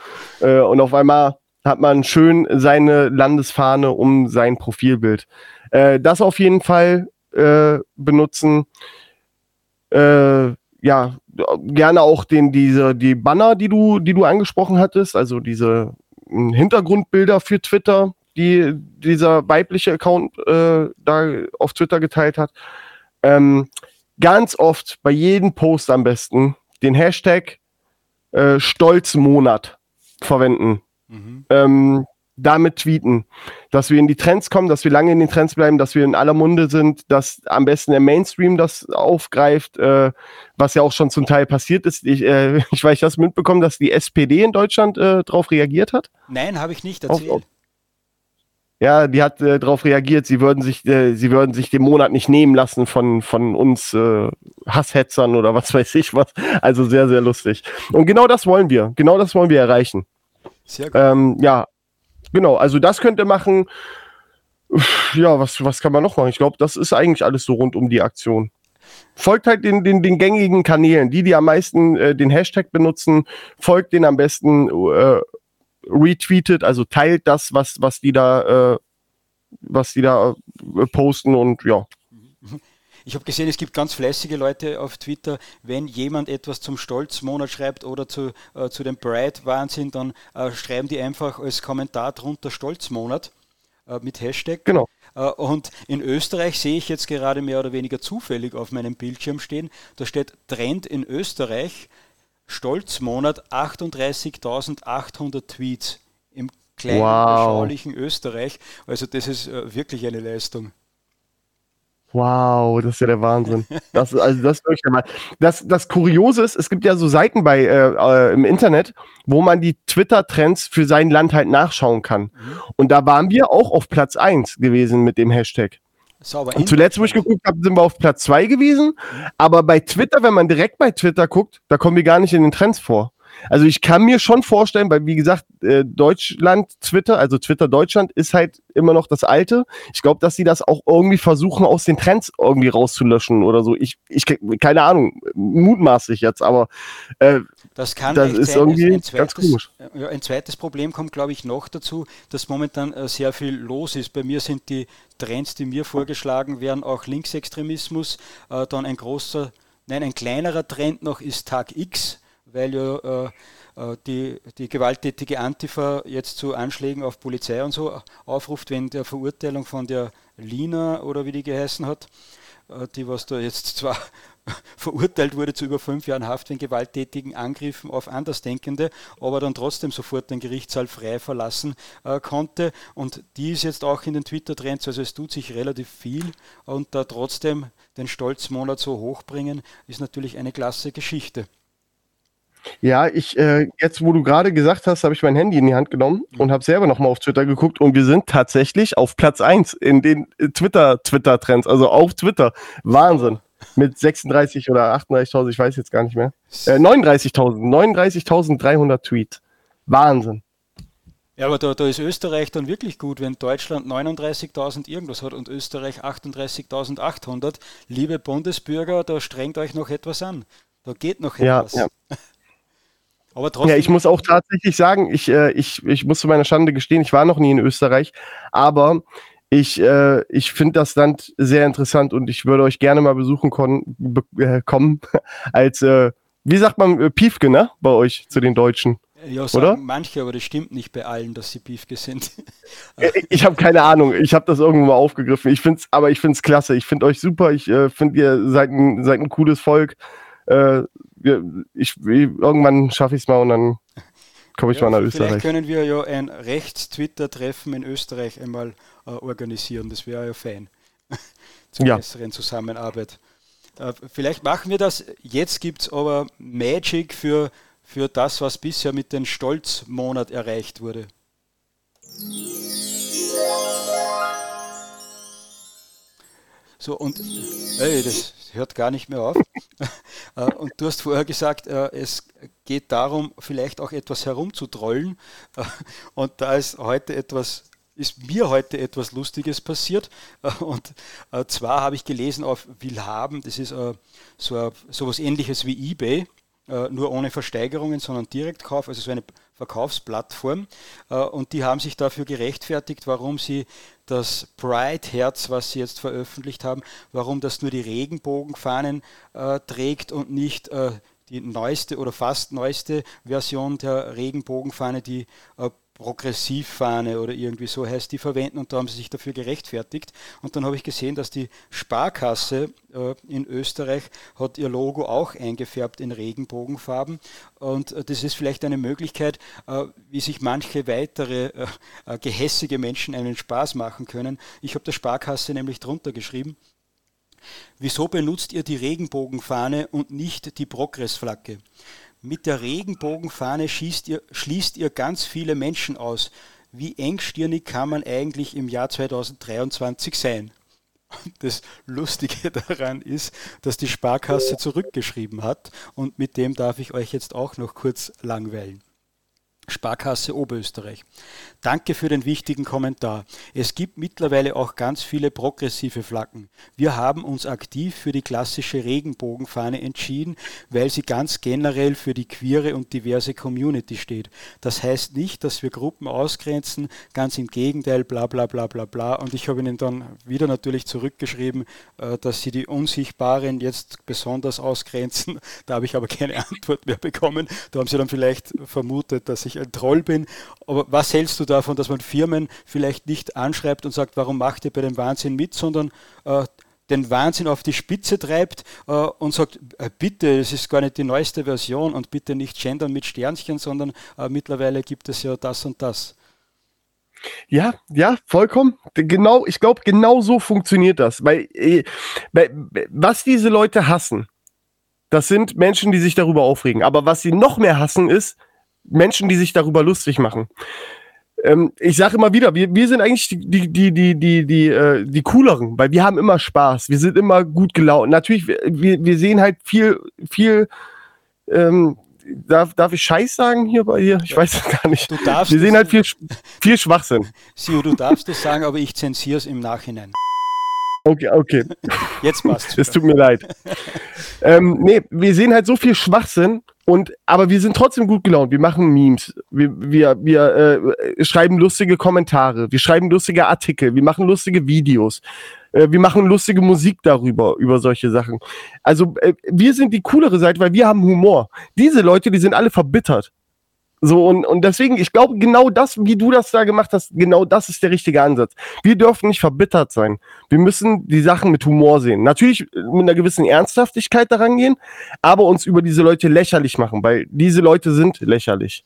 Äh, und auf einmal hat man schön seine Landesfahne um sein Profilbild. Äh, das auf jeden Fall äh, benutzen. Äh, ja, gerne auch den, diese, die Banner, die du, die du angesprochen hattest, also diese hm, Hintergrundbilder für Twitter, die dieser weibliche Account äh, da auf Twitter geteilt hat. Ähm, ganz oft bei jedem Post am besten den Hashtag äh, Stolzmonat verwenden. Mhm. Ähm, damit tweeten, dass wir in die Trends kommen, dass wir lange in den Trends bleiben, dass wir in aller Munde sind, dass am besten der Mainstream das aufgreift, äh, was ja auch schon zum Teil passiert ist. Ich, äh, ich weiß, ich das mitbekommen, dass die SPD in Deutschland äh, darauf reagiert hat. Nein, habe ich nicht. Erzähl. Auf, ja, die hat äh, darauf reagiert, sie würden sich, äh, sie würden sich den Monat nicht nehmen lassen von, von uns äh, Hasshetzern oder was weiß ich was. Also sehr, sehr lustig. Und genau das wollen wir. Genau das wollen wir erreichen. Sehr gut. Ähm, ja, genau. Also das könnt ihr machen. Ja, was, was kann man noch machen? Ich glaube, das ist eigentlich alles so rund um die Aktion. Folgt halt den, den, den gängigen Kanälen. Die, die am meisten äh, den Hashtag benutzen, folgt den am besten äh, retweetet, also teilt das, was, was die da, äh, was die da äh, posten und ja. Ich habe gesehen, es gibt ganz fleißige Leute auf Twitter. Wenn jemand etwas zum Stolzmonat schreibt oder zu, äh, zu dem Pride-Wahnsinn, dann äh, schreiben die einfach als Kommentar drunter Stolzmonat äh, mit Hashtag. Genau. Und in Österreich sehe ich jetzt gerade mehr oder weniger zufällig auf meinem Bildschirm stehen. Da steht Trend in Österreich Stolzmonat 38.800 Tweets im kleinen, wow. beschaulichen Österreich. Also das ist äh, wirklich eine Leistung. Wow, das ist ja der Wahnsinn. Das, also das, das, das Kuriose ist, es gibt ja so Seiten bei, äh, äh, im Internet, wo man die Twitter-Trends für sein Land halt nachschauen kann. Mhm. Und da waren wir auch auf Platz 1 gewesen mit dem Hashtag. Sauber. Und zuletzt, wo ich geguckt habe, sind wir auf Platz 2 gewesen. Aber bei Twitter, wenn man direkt bei Twitter guckt, da kommen wir gar nicht in den Trends vor. Also ich kann mir schon vorstellen, weil wie gesagt, äh, Deutschland, Twitter, also Twitter Deutschland ist halt immer noch das alte. Ich glaube, dass sie das auch irgendwie versuchen, aus den Trends irgendwie rauszulöschen oder so. Ich, ich keine Ahnung, mutmaßlich jetzt, aber äh, das kann das ist sein. irgendwie ein zweites, ganz komisch. Ja, ein zweites Problem kommt, glaube ich, noch dazu, dass momentan äh, sehr viel los ist. Bei mir sind die Trends, die mir vorgeschlagen werden, auch Linksextremismus, äh, dann ein großer, nein, ein kleinerer Trend noch ist Tag X weil ja äh, die, die gewalttätige Antifa jetzt zu Anschlägen auf Polizei und so aufruft, wenn der Verurteilung von der Lina oder wie die geheißen hat, die was da jetzt zwar verurteilt wurde zu über fünf Jahren Haft wegen gewalttätigen Angriffen auf Andersdenkende, aber dann trotzdem sofort den Gerichtssaal frei verlassen äh, konnte. Und die ist jetzt auch in den Twitter-Trends, also es tut sich relativ viel und da trotzdem den Stolzmonat so hochbringen, ist natürlich eine klasse Geschichte. Ja, ich, äh, jetzt wo du gerade gesagt hast, habe ich mein Handy in die Hand genommen mhm. und habe selber nochmal auf Twitter geguckt und wir sind tatsächlich auf Platz 1 in den äh, Twitter, Twitter-Trends, also auf Twitter. Wahnsinn. Mit 36 oder 38.000, ich weiß jetzt gar nicht mehr. Äh, 39.000, 39.300 Tweets. Wahnsinn. Ja, aber da, da ist Österreich dann wirklich gut, wenn Deutschland 39.000 irgendwas hat und Österreich 38.800. Liebe Bundesbürger, da strengt euch noch etwas an. Da geht noch etwas. Ja, ja. Aber trotzdem. Ja, ich muss auch tatsächlich sagen, ich, äh, ich, ich muss zu meiner Schande gestehen, ich war noch nie in Österreich, aber ich, äh, ich finde das Land sehr interessant und ich würde euch gerne mal besuchen be äh, kommen als äh, wie sagt man äh, Piefke, ne? Bei euch zu den Deutschen. Ja, sagen Oder? manche, aber das stimmt nicht bei allen, dass sie Piefke sind. ich habe keine Ahnung. Ich habe das irgendwo mal aufgegriffen. Ich find's, aber ich finde es klasse. Ich finde euch super. Ich äh, finde, ihr seid ein, seid ein cooles Volk. Äh, ich, irgendwann schaffe ich es mal und dann komme ich ja, mal nach Österreich. Vielleicht können wir ja ein Rechts-Twitter-Treffen in Österreich einmal äh, organisieren. Das wäre ja fein. Zur ja. besseren Zusammenarbeit. Äh, vielleicht machen wir das. Jetzt gibt es aber Magic für, für das, was bisher mit dem Stolzmonat erreicht wurde. So, und ey, das hört gar nicht mehr auf. Äh, und du hast vorher gesagt, es geht darum, vielleicht auch etwas herumzutrollen. Und da ist heute etwas ist mir heute etwas Lustiges passiert. Und zwar habe ich gelesen auf Willhaben, das ist so etwas ähnliches wie eBay, nur ohne Versteigerungen, sondern Direktkauf, also so eine Verkaufsplattform. Und die haben sich dafür gerechtfertigt, warum sie das Pride-Herz, was sie jetzt veröffentlicht haben, warum das nur die Regenbogenfahnen äh, trägt und nicht äh, die neueste oder fast neueste Version der Regenbogenfahne, die äh, Progressivfahne oder irgendwie so heißt, die verwenden und da haben sie sich dafür gerechtfertigt. Und dann habe ich gesehen, dass die Sparkasse äh, in Österreich hat ihr Logo auch eingefärbt in Regenbogenfarben. Und äh, das ist vielleicht eine Möglichkeit, äh, wie sich manche weitere äh, äh, gehässige Menschen einen Spaß machen können. Ich habe der Sparkasse nämlich drunter geschrieben. Wieso benutzt ihr die Regenbogenfahne und nicht die Progressflagge? Mit der Regenbogenfahne ihr, schließt ihr ganz viele Menschen aus. Wie engstirnig kann man eigentlich im Jahr 2023 sein? Das Lustige daran ist, dass die Sparkasse zurückgeschrieben hat und mit dem darf ich euch jetzt auch noch kurz langweilen. Sparkasse Oberösterreich. Danke für den wichtigen Kommentar. Es gibt mittlerweile auch ganz viele progressive Flaggen. Wir haben uns aktiv für die klassische Regenbogenfahne entschieden, weil sie ganz generell für die queere und diverse Community steht. Das heißt nicht, dass wir Gruppen ausgrenzen, ganz im Gegenteil, bla bla bla bla bla. Und ich habe ihnen dann wieder natürlich zurückgeschrieben, äh, dass sie die Unsichtbaren jetzt besonders ausgrenzen. Da habe ich aber keine Antwort mehr bekommen. Da haben sie dann vielleicht vermutet, dass ich ein Troll bin. Aber was hältst du davon, dass man Firmen vielleicht nicht anschreibt und sagt, warum macht ihr bei dem Wahnsinn mit, sondern äh, den Wahnsinn auf die Spitze treibt äh, und sagt, äh, bitte, es ist gar nicht die neueste Version und bitte nicht gendern mit Sternchen, sondern äh, mittlerweile gibt es ja das und das. Ja, ja, vollkommen. Genau, ich glaube, genau so funktioniert das. Weil, äh, was diese Leute hassen, das sind Menschen, die sich darüber aufregen. Aber was sie noch mehr hassen, ist, Menschen, die sich darüber lustig machen. Ähm, ich sage immer wieder, wir, wir sind eigentlich die, die, die, die, die, die, äh, die cooleren, weil wir haben immer Spaß, wir sind immer gut gelaunt. Natürlich, wir, wir sehen halt viel, viel, ähm, darf, darf ich Scheiß sagen hier bei ihr? Ich weiß es gar nicht. Du darfst wir sehen halt viel, viel Schwachsinn. Sio, du darfst es sagen, aber ich zensiere es im Nachhinein. Okay, okay. Jetzt passt es. tut mir leid. ähm, nee, wir sehen halt so viel Schwachsinn und aber wir sind trotzdem gut gelaunt. Wir machen Memes, wir, wir, wir äh, schreiben lustige Kommentare, wir schreiben lustige Artikel, wir machen lustige Videos, äh, wir machen lustige Musik darüber, über solche Sachen. Also äh, wir sind die coolere Seite, weil wir haben Humor. Diese Leute, die sind alle verbittert. So, und, und deswegen, ich glaube, genau das, wie du das da gemacht hast, genau das ist der richtige Ansatz. Wir dürfen nicht verbittert sein. Wir müssen die Sachen mit Humor sehen. Natürlich mit einer gewissen Ernsthaftigkeit daran gehen, aber uns über diese Leute lächerlich machen, weil diese Leute sind lächerlich.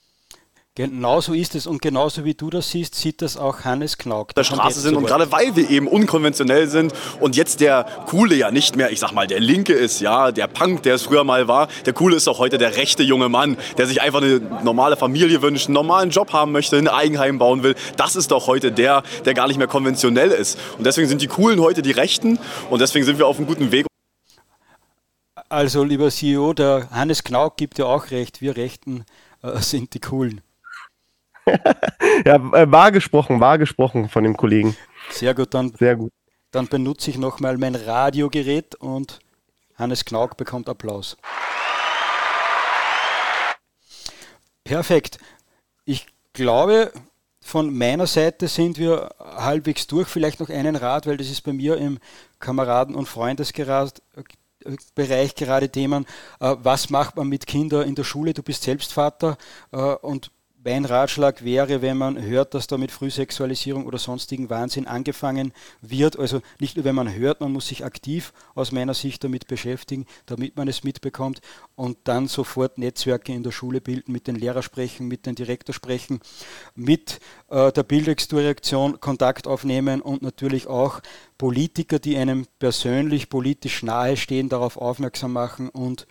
Genauso ist es und genauso wie du das siehst, sieht das auch Hannes Knauk. Der Straße sind und gerade weil wir eben unkonventionell sind und jetzt der Coole ja nicht mehr, ich sag mal, der Linke ist, ja, der Punk, der es früher mal war, der Coole ist auch heute der rechte junge Mann, der sich einfach eine normale Familie wünscht, einen normalen Job haben möchte, ein Eigenheim bauen will. Das ist doch heute der, der gar nicht mehr konventionell ist. Und deswegen sind die Coolen heute die Rechten und deswegen sind wir auf einem guten Weg. Also, lieber CEO, der Hannes Knauk gibt ja auch recht, wir Rechten äh, sind die Coolen. ja, äh, wahr gesprochen, wahr gesprochen von dem Kollegen. Sehr gut, dann, Sehr gut. dann benutze ich nochmal mein Radiogerät und Hannes Knauk bekommt Applaus. Perfekt. Ich glaube, von meiner Seite sind wir halbwegs durch. Vielleicht noch einen Rat, weil das ist bei mir im Kameraden- und Freundeskreis Bereich gerade Themen. Äh, was macht man mit Kindern in der Schule? Du bist selbst Vater äh, und mein Ratschlag wäre, wenn man hört, dass da mit Frühsexualisierung oder sonstigen Wahnsinn angefangen wird, also nicht nur wenn man hört, man muss sich aktiv aus meiner Sicht damit beschäftigen, damit man es mitbekommt und dann sofort Netzwerke in der Schule bilden, mit den Lehrern sprechen, mit den Direktor sprechen, mit äh, der Bildungsdirektion Kontakt aufnehmen und natürlich auch Politiker, die einem persönlich politisch nahe stehen, darauf aufmerksam machen und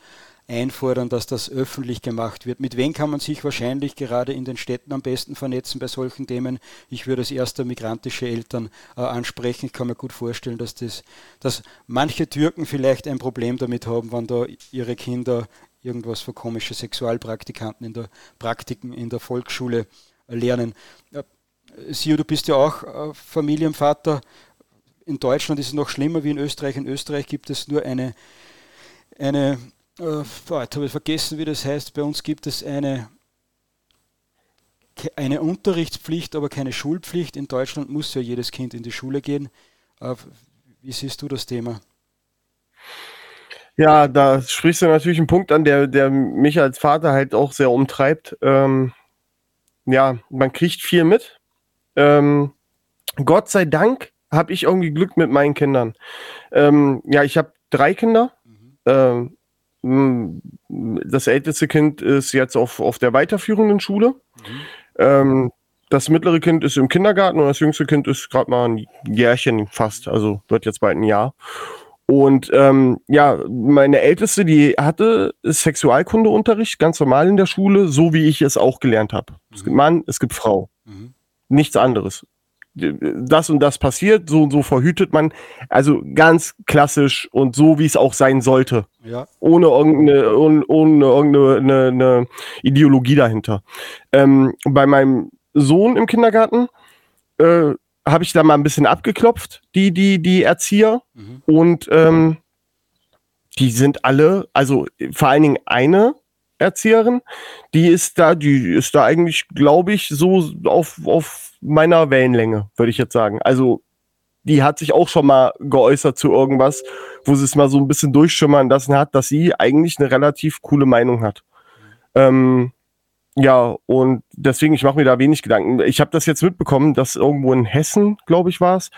einfordern, dass das öffentlich gemacht wird. Mit wem kann man sich wahrscheinlich gerade in den Städten am besten vernetzen bei solchen Themen? Ich würde als erster migrantische Eltern äh, ansprechen. Ich kann mir gut vorstellen, dass, das, dass manche Türken vielleicht ein Problem damit haben, wenn da ihre Kinder irgendwas für komische Sexualpraktikanten in der Praktiken in der Volksschule lernen. Sio, du bist ja auch äh, Familienvater. In Deutschland ist es noch schlimmer wie in Österreich. In Österreich gibt es nur eine, eine äh, jetzt habe ich vergessen, wie das heißt. Bei uns gibt es eine, eine Unterrichtspflicht, aber keine Schulpflicht. In Deutschland muss ja jedes Kind in die Schule gehen. Äh, wie siehst du das Thema? Ja, da sprichst du natürlich einen Punkt an, der, der mich als Vater halt auch sehr umtreibt. Ähm, ja, man kriegt viel mit. Ähm, Gott sei Dank habe ich irgendwie Glück mit meinen Kindern. Ähm, ja, ich habe drei Kinder. Mhm. Hm, das älteste Kind ist jetzt auf, auf der weiterführenden Schule. Mhm. Ähm, das mittlere Kind ist im Kindergarten und das jüngste Kind ist gerade mal ein Jährchen fast, also wird jetzt bald ein Jahr. Und ähm, ja, meine Älteste, die hatte Sexualkundeunterricht ganz normal in der Schule, so wie ich es auch gelernt habe. Mhm. Es gibt Mann, es gibt Frau. Mhm. Nichts anderes das und das passiert, so und so verhütet man. Also ganz klassisch und so, wie es auch sein sollte. Ja. Ohne irgendeine, ohne, ohne irgendeine eine, Ideologie dahinter. Ähm, bei meinem Sohn im Kindergarten äh, habe ich da mal ein bisschen abgeklopft, die, die, die Erzieher. Mhm. Und ähm, die sind alle, also vor allen Dingen eine, Erzieherin, die ist da, die ist da eigentlich, glaube ich, so auf, auf meiner Wellenlänge, würde ich jetzt sagen. Also, die hat sich auch schon mal geäußert zu irgendwas, wo sie es mal so ein bisschen durchschimmern lassen hat, dass sie eigentlich eine relativ coole Meinung hat. Ähm, ja, und deswegen, ich mache mir da wenig Gedanken. Ich habe das jetzt mitbekommen, dass irgendwo in Hessen, glaube ich, war es,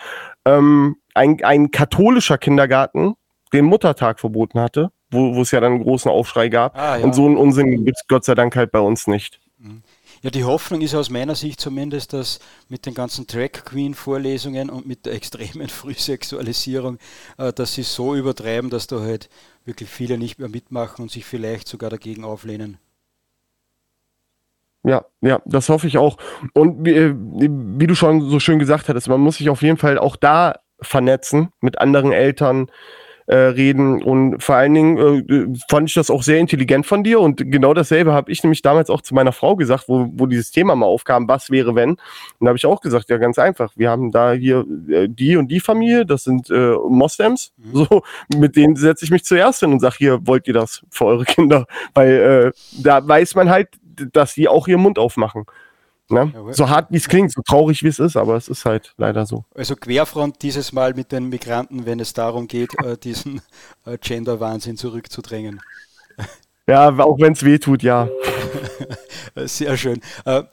ähm, ein, ein katholischer Kindergarten den Muttertag verboten hatte wo, es ja dann einen großen Aufschrei gab. Ah, ja. Und so einen Unsinn gibt es Gott sei Dank halt bei uns nicht. Mhm. Ja, die Hoffnung ist aus meiner Sicht zumindest, dass mit den ganzen Drag Queen Vorlesungen und mit der extremen Frühsexualisierung, äh, dass sie so übertreiben, dass da halt wirklich viele nicht mehr mitmachen und sich vielleicht sogar dagegen auflehnen. Ja, ja, das hoffe ich auch. Und wie, äh, wie du schon so schön gesagt hattest, man muss sich auf jeden Fall auch da vernetzen mit anderen Eltern, äh, reden. Und vor allen Dingen äh, fand ich das auch sehr intelligent von dir. Und genau dasselbe habe ich nämlich damals auch zu meiner Frau gesagt, wo, wo dieses Thema mal aufkam, was wäre wenn. Und da habe ich auch gesagt, ja, ganz einfach. Wir haben da hier äh, die und die Familie, das sind äh, Moslems. Mhm. So, mit denen setze ich mich zuerst hin und sage, hier wollt ihr das für eure Kinder. Weil äh, da weiß man halt, dass die auch ihren Mund aufmachen. Ne? So hart wie es klingt, so traurig wie es ist, aber es ist halt leider so. Also Querfront dieses Mal mit den Migranten, wenn es darum geht, äh, diesen äh, Gender-Wahnsinn zurückzudrängen. Ja, auch wenn es weh tut, ja. Sehr schön. Äh,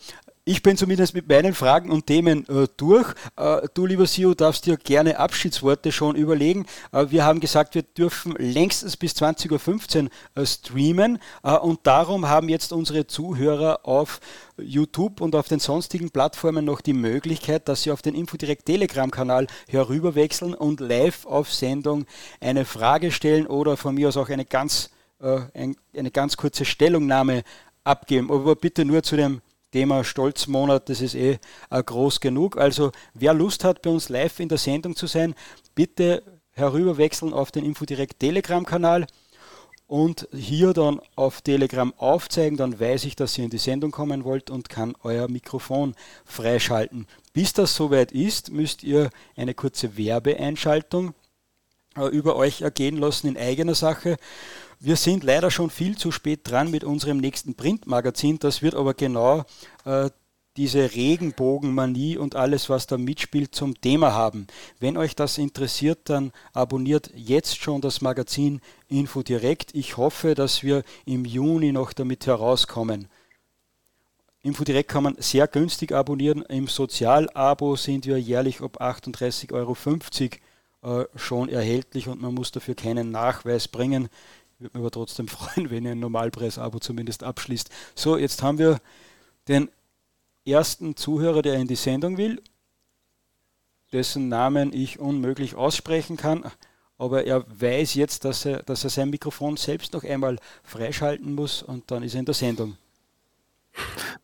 ich bin zumindest mit meinen Fragen und Themen äh, durch. Äh, du, lieber Sio, darfst dir gerne Abschiedsworte schon überlegen. Äh, wir haben gesagt, wir dürfen längstens bis 20.15 Uhr äh, streamen äh, und darum haben jetzt unsere Zuhörer auf YouTube und auf den sonstigen Plattformen noch die Möglichkeit, dass sie auf den Infodirect Telegram-Kanal herüberwechseln und live auf Sendung eine Frage stellen oder von mir aus auch eine ganz, äh, ein, eine ganz kurze Stellungnahme abgeben. Aber bitte nur zu dem Thema Stolzmonat, das ist eh äh, groß genug. Also wer Lust hat, bei uns live in der Sendung zu sein, bitte herüberwechseln auf den Infodirect Telegram-Kanal und hier dann auf Telegram aufzeigen, dann weiß ich, dass ihr in die Sendung kommen wollt und kann euer Mikrofon freischalten. Bis das soweit ist, müsst ihr eine kurze Werbeeinschaltung über euch ergehen lassen in eigener Sache. Wir sind leider schon viel zu spät dran mit unserem nächsten Printmagazin. Das wird aber genau äh, diese Regenbogenmanie und alles, was da mitspielt, zum Thema haben. Wenn euch das interessiert, dann abonniert jetzt schon das Magazin Info Direkt. Ich hoffe, dass wir im Juni noch damit herauskommen. Info Direkt kann man sehr günstig abonnieren. Im Sozialabo sind wir jährlich ab 38,50 Euro äh, schon erhältlich und man muss dafür keinen Nachweis bringen. Würde mich aber trotzdem freuen, wenn ihr ein Normalpreis-Abo zumindest abschließt. So, jetzt haben wir den ersten Zuhörer, der in die Sendung will, dessen Namen ich unmöglich aussprechen kann, aber er weiß jetzt, dass er, dass er sein Mikrofon selbst noch einmal freischalten muss und dann ist er in der Sendung.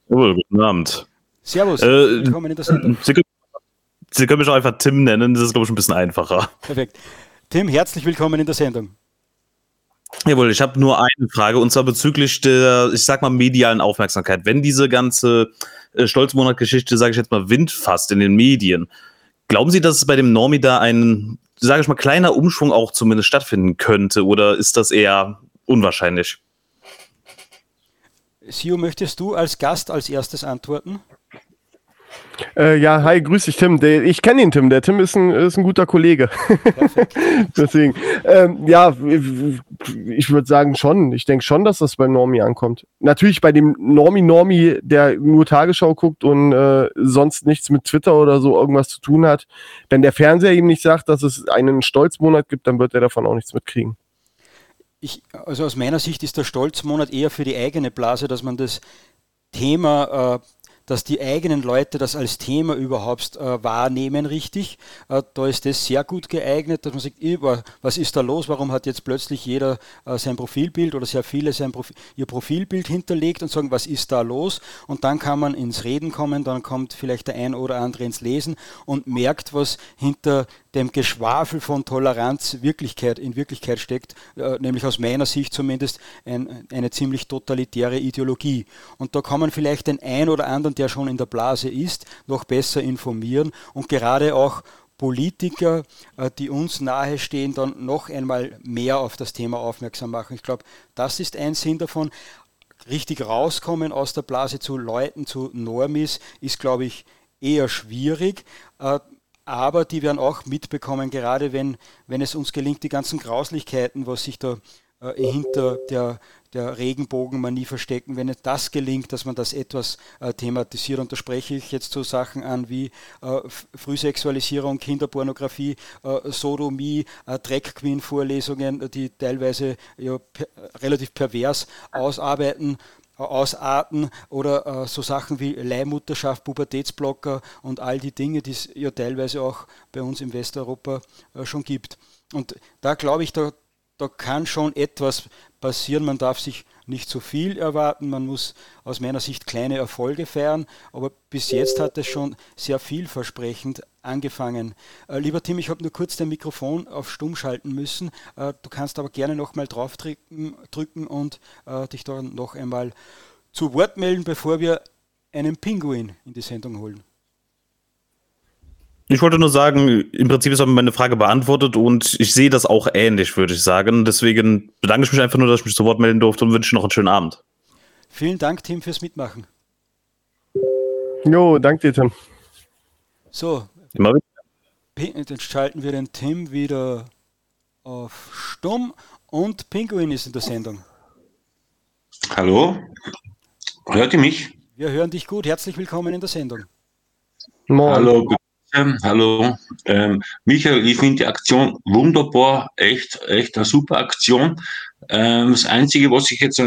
Oh, guten Abend. Servus, äh, willkommen in der Sendung. Sie Sie können mich auch einfach Tim nennen, das ist, glaube ich, ein bisschen einfacher. Perfekt. Tim, herzlich willkommen in der Sendung. Jawohl, ich habe nur eine Frage und zwar bezüglich der, ich sag mal, medialen Aufmerksamkeit. Wenn diese ganze äh, Stolzmonat-Geschichte, sage ich jetzt mal, Wind fasst in den Medien, glauben Sie, dass es bei dem Normi da ein, sage ich mal, kleiner Umschwung auch zumindest stattfinden könnte oder ist das eher unwahrscheinlich? Sio, möchtest du als Gast als erstes antworten? Äh, ja, hi, grüß dich, Tim. Der, ich kenne den Tim. Der Tim ist ein, ist ein guter Kollege. Deswegen, ähm, ja, ich würde sagen schon. Ich denke schon, dass das bei Normi ankommt. Natürlich bei dem Normi-Normi, der nur Tagesschau guckt und äh, sonst nichts mit Twitter oder so irgendwas zu tun hat. Wenn der Fernseher ihm nicht sagt, dass es einen Stolzmonat gibt, dann wird er davon auch nichts mitkriegen. Ich, also aus meiner Sicht ist der Stolzmonat eher für die eigene Blase, dass man das Thema äh, dass die eigenen Leute das als Thema überhaupt äh, wahrnehmen, richtig. Äh, da ist das sehr gut geeignet, dass man sagt, was ist da los, warum hat jetzt plötzlich jeder äh, sein Profilbild oder sehr viele sein Profil, ihr Profilbild hinterlegt und sagen, was ist da los? Und dann kann man ins Reden kommen, dann kommt vielleicht der ein oder andere ins Lesen und merkt, was hinter dem Geschwafel von Toleranz Wirklichkeit in Wirklichkeit steckt, äh, nämlich aus meiner Sicht zumindest ein, eine ziemlich totalitäre Ideologie. Und da kann man vielleicht den ein oder anderen, der schon in der Blase ist, noch besser informieren und gerade auch Politiker, äh, die uns nahestehen, dann noch einmal mehr auf das Thema aufmerksam machen. Ich glaube, das ist ein Sinn davon. Richtig rauskommen aus der Blase zu Leuten, zu Normis, ist, glaube ich, eher schwierig. Äh, aber die werden auch mitbekommen, gerade wenn, wenn es uns gelingt, die ganzen Grauslichkeiten, was sich da äh, hinter der, der Regenbogenmanie verstecken, wenn es das gelingt, dass man das etwas äh, thematisiert. Und da spreche ich jetzt so Sachen an wie äh, Frühsexualisierung, Kinderpornografie, äh, Sodomie, äh, Drag Queen Vorlesungen, die teilweise ja, per, relativ pervers ausarbeiten ausarten oder äh, so Sachen wie Leihmutterschaft, Pubertätsblocker und all die Dinge, die es ja teilweise auch bei uns in Westeuropa äh, schon gibt. Und da glaube ich, da, da kann schon etwas passieren. Man darf sich nicht zu viel erwarten. Man muss aus meiner Sicht kleine Erfolge feiern. Aber bis jetzt hat es schon sehr vielversprechend angefangen. Äh, lieber Tim, ich habe nur kurz dein Mikrofon auf Stumm schalten müssen. Äh, du kannst aber gerne nochmal drauf drücken, drücken und äh, dich dann noch einmal zu Wort melden, bevor wir einen Pinguin in die Sendung holen. Ich wollte nur sagen, im Prinzip ist meine Frage beantwortet und ich sehe das auch ähnlich, würde ich sagen. Deswegen bedanke ich mich einfach nur, dass ich mich zu Wort melden durfte und wünsche noch einen schönen Abend. Vielen Dank, Tim, fürs Mitmachen. Jo, danke dir, Tim. So, Immer wieder. Dann schalten wir den Tim wieder auf Stumm und Pinguin ist in der Sendung. Hallo, hört ihr mich? Wir hören dich gut. Herzlich willkommen in der Sendung. Moin. Hallo, hallo. Ähm, Michael, ich finde die Aktion wunderbar, echt, echt eine super Aktion. Ähm, das Einzige, was sich jetzt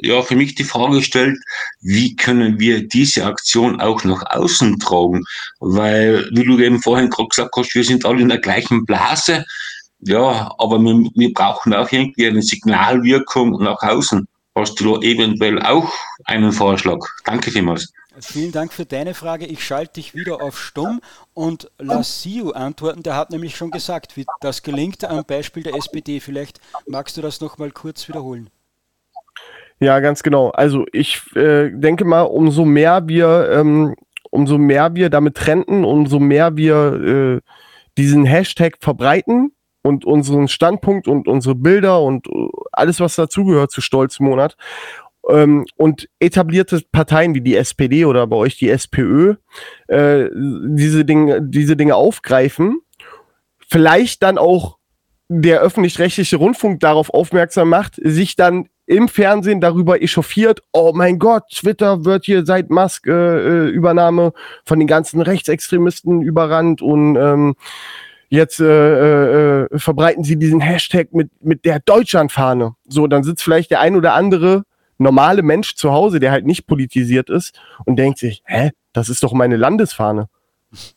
ja, für mich die Frage stellt, wie können wir diese Aktion auch nach außen tragen? Weil, wie du eben vorhin gerade gesagt hast, wir sind alle in der gleichen Blase. Ja, aber wir, wir brauchen auch irgendwie eine Signalwirkung nach außen. Hast du da eventuell auch einen Vorschlag? Danke vielmals. Vielen Dank für deine Frage. Ich schalte dich wieder auf Stumm und lass Siu antworten. Der hat nämlich schon gesagt, wie das gelingt am Beispiel der SPD. Vielleicht magst du das noch mal kurz wiederholen. Ja, ganz genau. Also ich äh, denke mal, umso mehr wir, ähm, umso mehr wir damit trenden, umso mehr wir äh, diesen Hashtag verbreiten und unseren Standpunkt und unsere Bilder und äh, alles, was dazugehört zu Stolzmonat, Ähm, und etablierte Parteien wie die SPD oder bei euch die SPÖ äh, diese, Dinge, diese Dinge aufgreifen, vielleicht dann auch der öffentlich-rechtliche Rundfunk darauf aufmerksam macht, sich dann im Fernsehen darüber echauffiert, oh mein Gott, Twitter wird hier seit Musk-Übernahme äh, von den ganzen Rechtsextremisten überrannt und ähm, jetzt äh, äh, verbreiten sie diesen Hashtag mit, mit der Deutschlandfahne. So, dann sitzt vielleicht der ein oder andere normale Mensch zu Hause, der halt nicht politisiert ist und denkt sich, hä, das ist doch meine Landesfahne.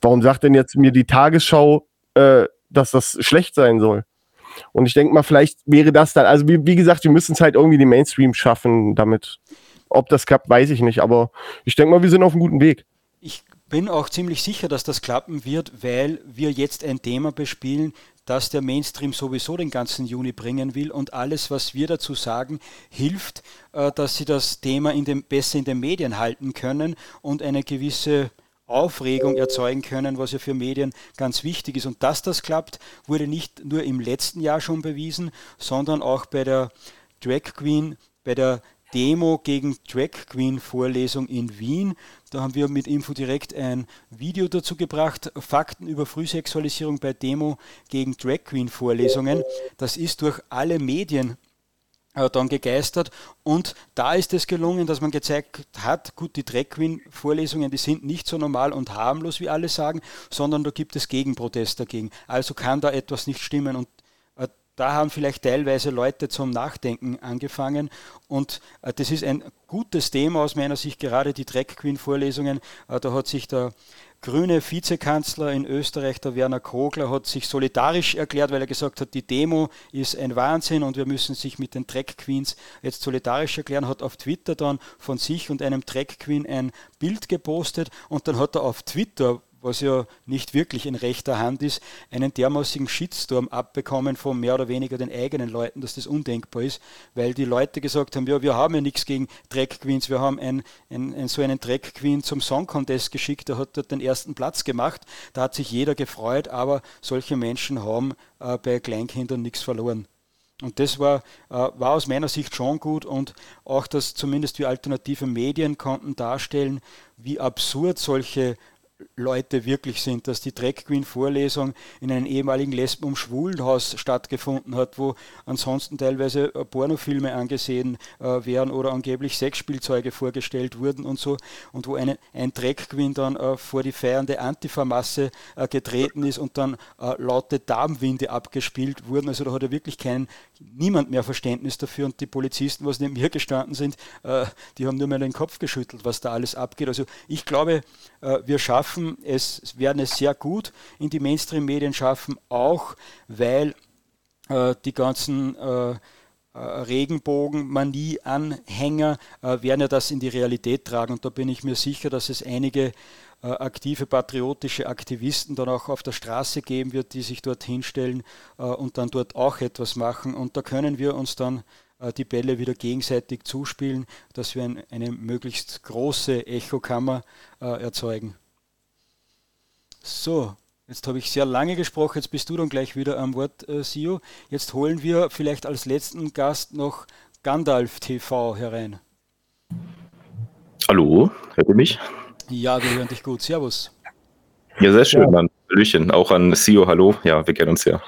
Warum sagt denn jetzt mir die Tagesschau, äh, dass das schlecht sein soll? Und ich denke mal, vielleicht wäre das dann, also wie, wie gesagt, wir müssen es halt irgendwie den Mainstream schaffen damit. Ob das klappt, weiß ich nicht, aber ich denke mal, wir sind auf einem guten Weg. Ich bin auch ziemlich sicher, dass das klappen wird, weil wir jetzt ein Thema bespielen, das der Mainstream sowieso den ganzen Juni bringen will und alles, was wir dazu sagen, hilft, äh, dass sie das Thema in dem, besser in den Medien halten können und eine gewisse Aufregung erzeugen können, was ja für Medien ganz wichtig ist. Und dass das klappt, wurde nicht nur im letzten Jahr schon bewiesen, sondern auch bei der Drag Queen, bei der Demo gegen Drag Queen Vorlesung in Wien. Da haben wir mit Info direkt ein Video dazu gebracht. Fakten über Frühsexualisierung bei Demo gegen Drag Queen Vorlesungen. Das ist durch alle Medien äh, dann gegeistert und da ist es gelungen, dass man gezeigt hat, gut, die Drag Queen Vorlesungen, die sind nicht so normal und harmlos, wie alle sagen, sondern da gibt es Gegenprotest dagegen. Also kann da etwas nicht stimmen und da haben vielleicht teilweise Leute zum Nachdenken angefangen und äh, das ist ein gutes Thema aus meiner Sicht, gerade die Drag Queen Vorlesungen. Äh, da hat sich der grüne Vizekanzler in Österreich, der Werner Kogler, hat sich solidarisch erklärt, weil er gesagt hat, die Demo ist ein Wahnsinn und wir müssen sich mit den Drag Queens jetzt solidarisch erklären, hat auf Twitter dann von sich und einem Drag Queen ein Bild gepostet und dann hat er auf Twitter, was ja nicht wirklich in rechter Hand ist, einen dermaßigen Shitstorm abbekommen von mehr oder weniger den eigenen Leuten, dass das undenkbar ist, weil die Leute gesagt haben, ja, wir haben ja nichts gegen Drag Queens, wir haben ein, ein, ein, so einen Drag Queen zum Song Contest geschickt, der hat dort den ersten Platz gemacht, da hat sich jeder gefreut, aber solche Menschen haben äh, bei Kleinkindern nichts verloren. Und das war, äh, war aus meiner Sicht schon gut und auch, dass zumindest wir alternative Medien konnten darstellen, wie absurd solche Leute wirklich sind, dass die Drag Queen Vorlesung in einem ehemaligen Lesben- und Schwulenhaus stattgefunden hat, wo ansonsten teilweise äh, Pornofilme angesehen äh, werden oder angeblich Sexspielzeuge vorgestellt wurden und so und wo eine, ein Drag Queen dann äh, vor die feiernde Antifa-Masse äh, getreten ist und dann äh, laute Darmwinde abgespielt wurden. Also da hat er wirklich kein, niemand mehr Verständnis dafür und die Polizisten, was neben mir gestanden sind, äh, die haben nur mal den Kopf geschüttelt, was da alles abgeht. Also ich glaube, wir schaffen es, werden es sehr gut in die Mainstream-Medien schaffen, auch weil äh, die ganzen äh, äh Regenbogen-Manie-Anhänger äh, werden ja das in die Realität tragen. Und da bin ich mir sicher, dass es einige äh, aktive patriotische Aktivisten dann auch auf der Straße geben wird, die sich dort hinstellen äh, und dann dort auch etwas machen. Und da können wir uns dann die Bälle wieder gegenseitig zuspielen, dass wir ein, eine möglichst große Echokammer erzeugen. So, jetzt habe ich sehr lange gesprochen, jetzt bist du dann gleich wieder am Wort, äh, Sio. Jetzt holen wir vielleicht als letzten Gast noch Gandalf TV herein. Hallo, hört ihr mich? Ja, wir hören dich gut. Servus. Ja, sehr schön, dann. Hallöchen. Auch an Sio, hallo. Ja, wir kennen uns ja.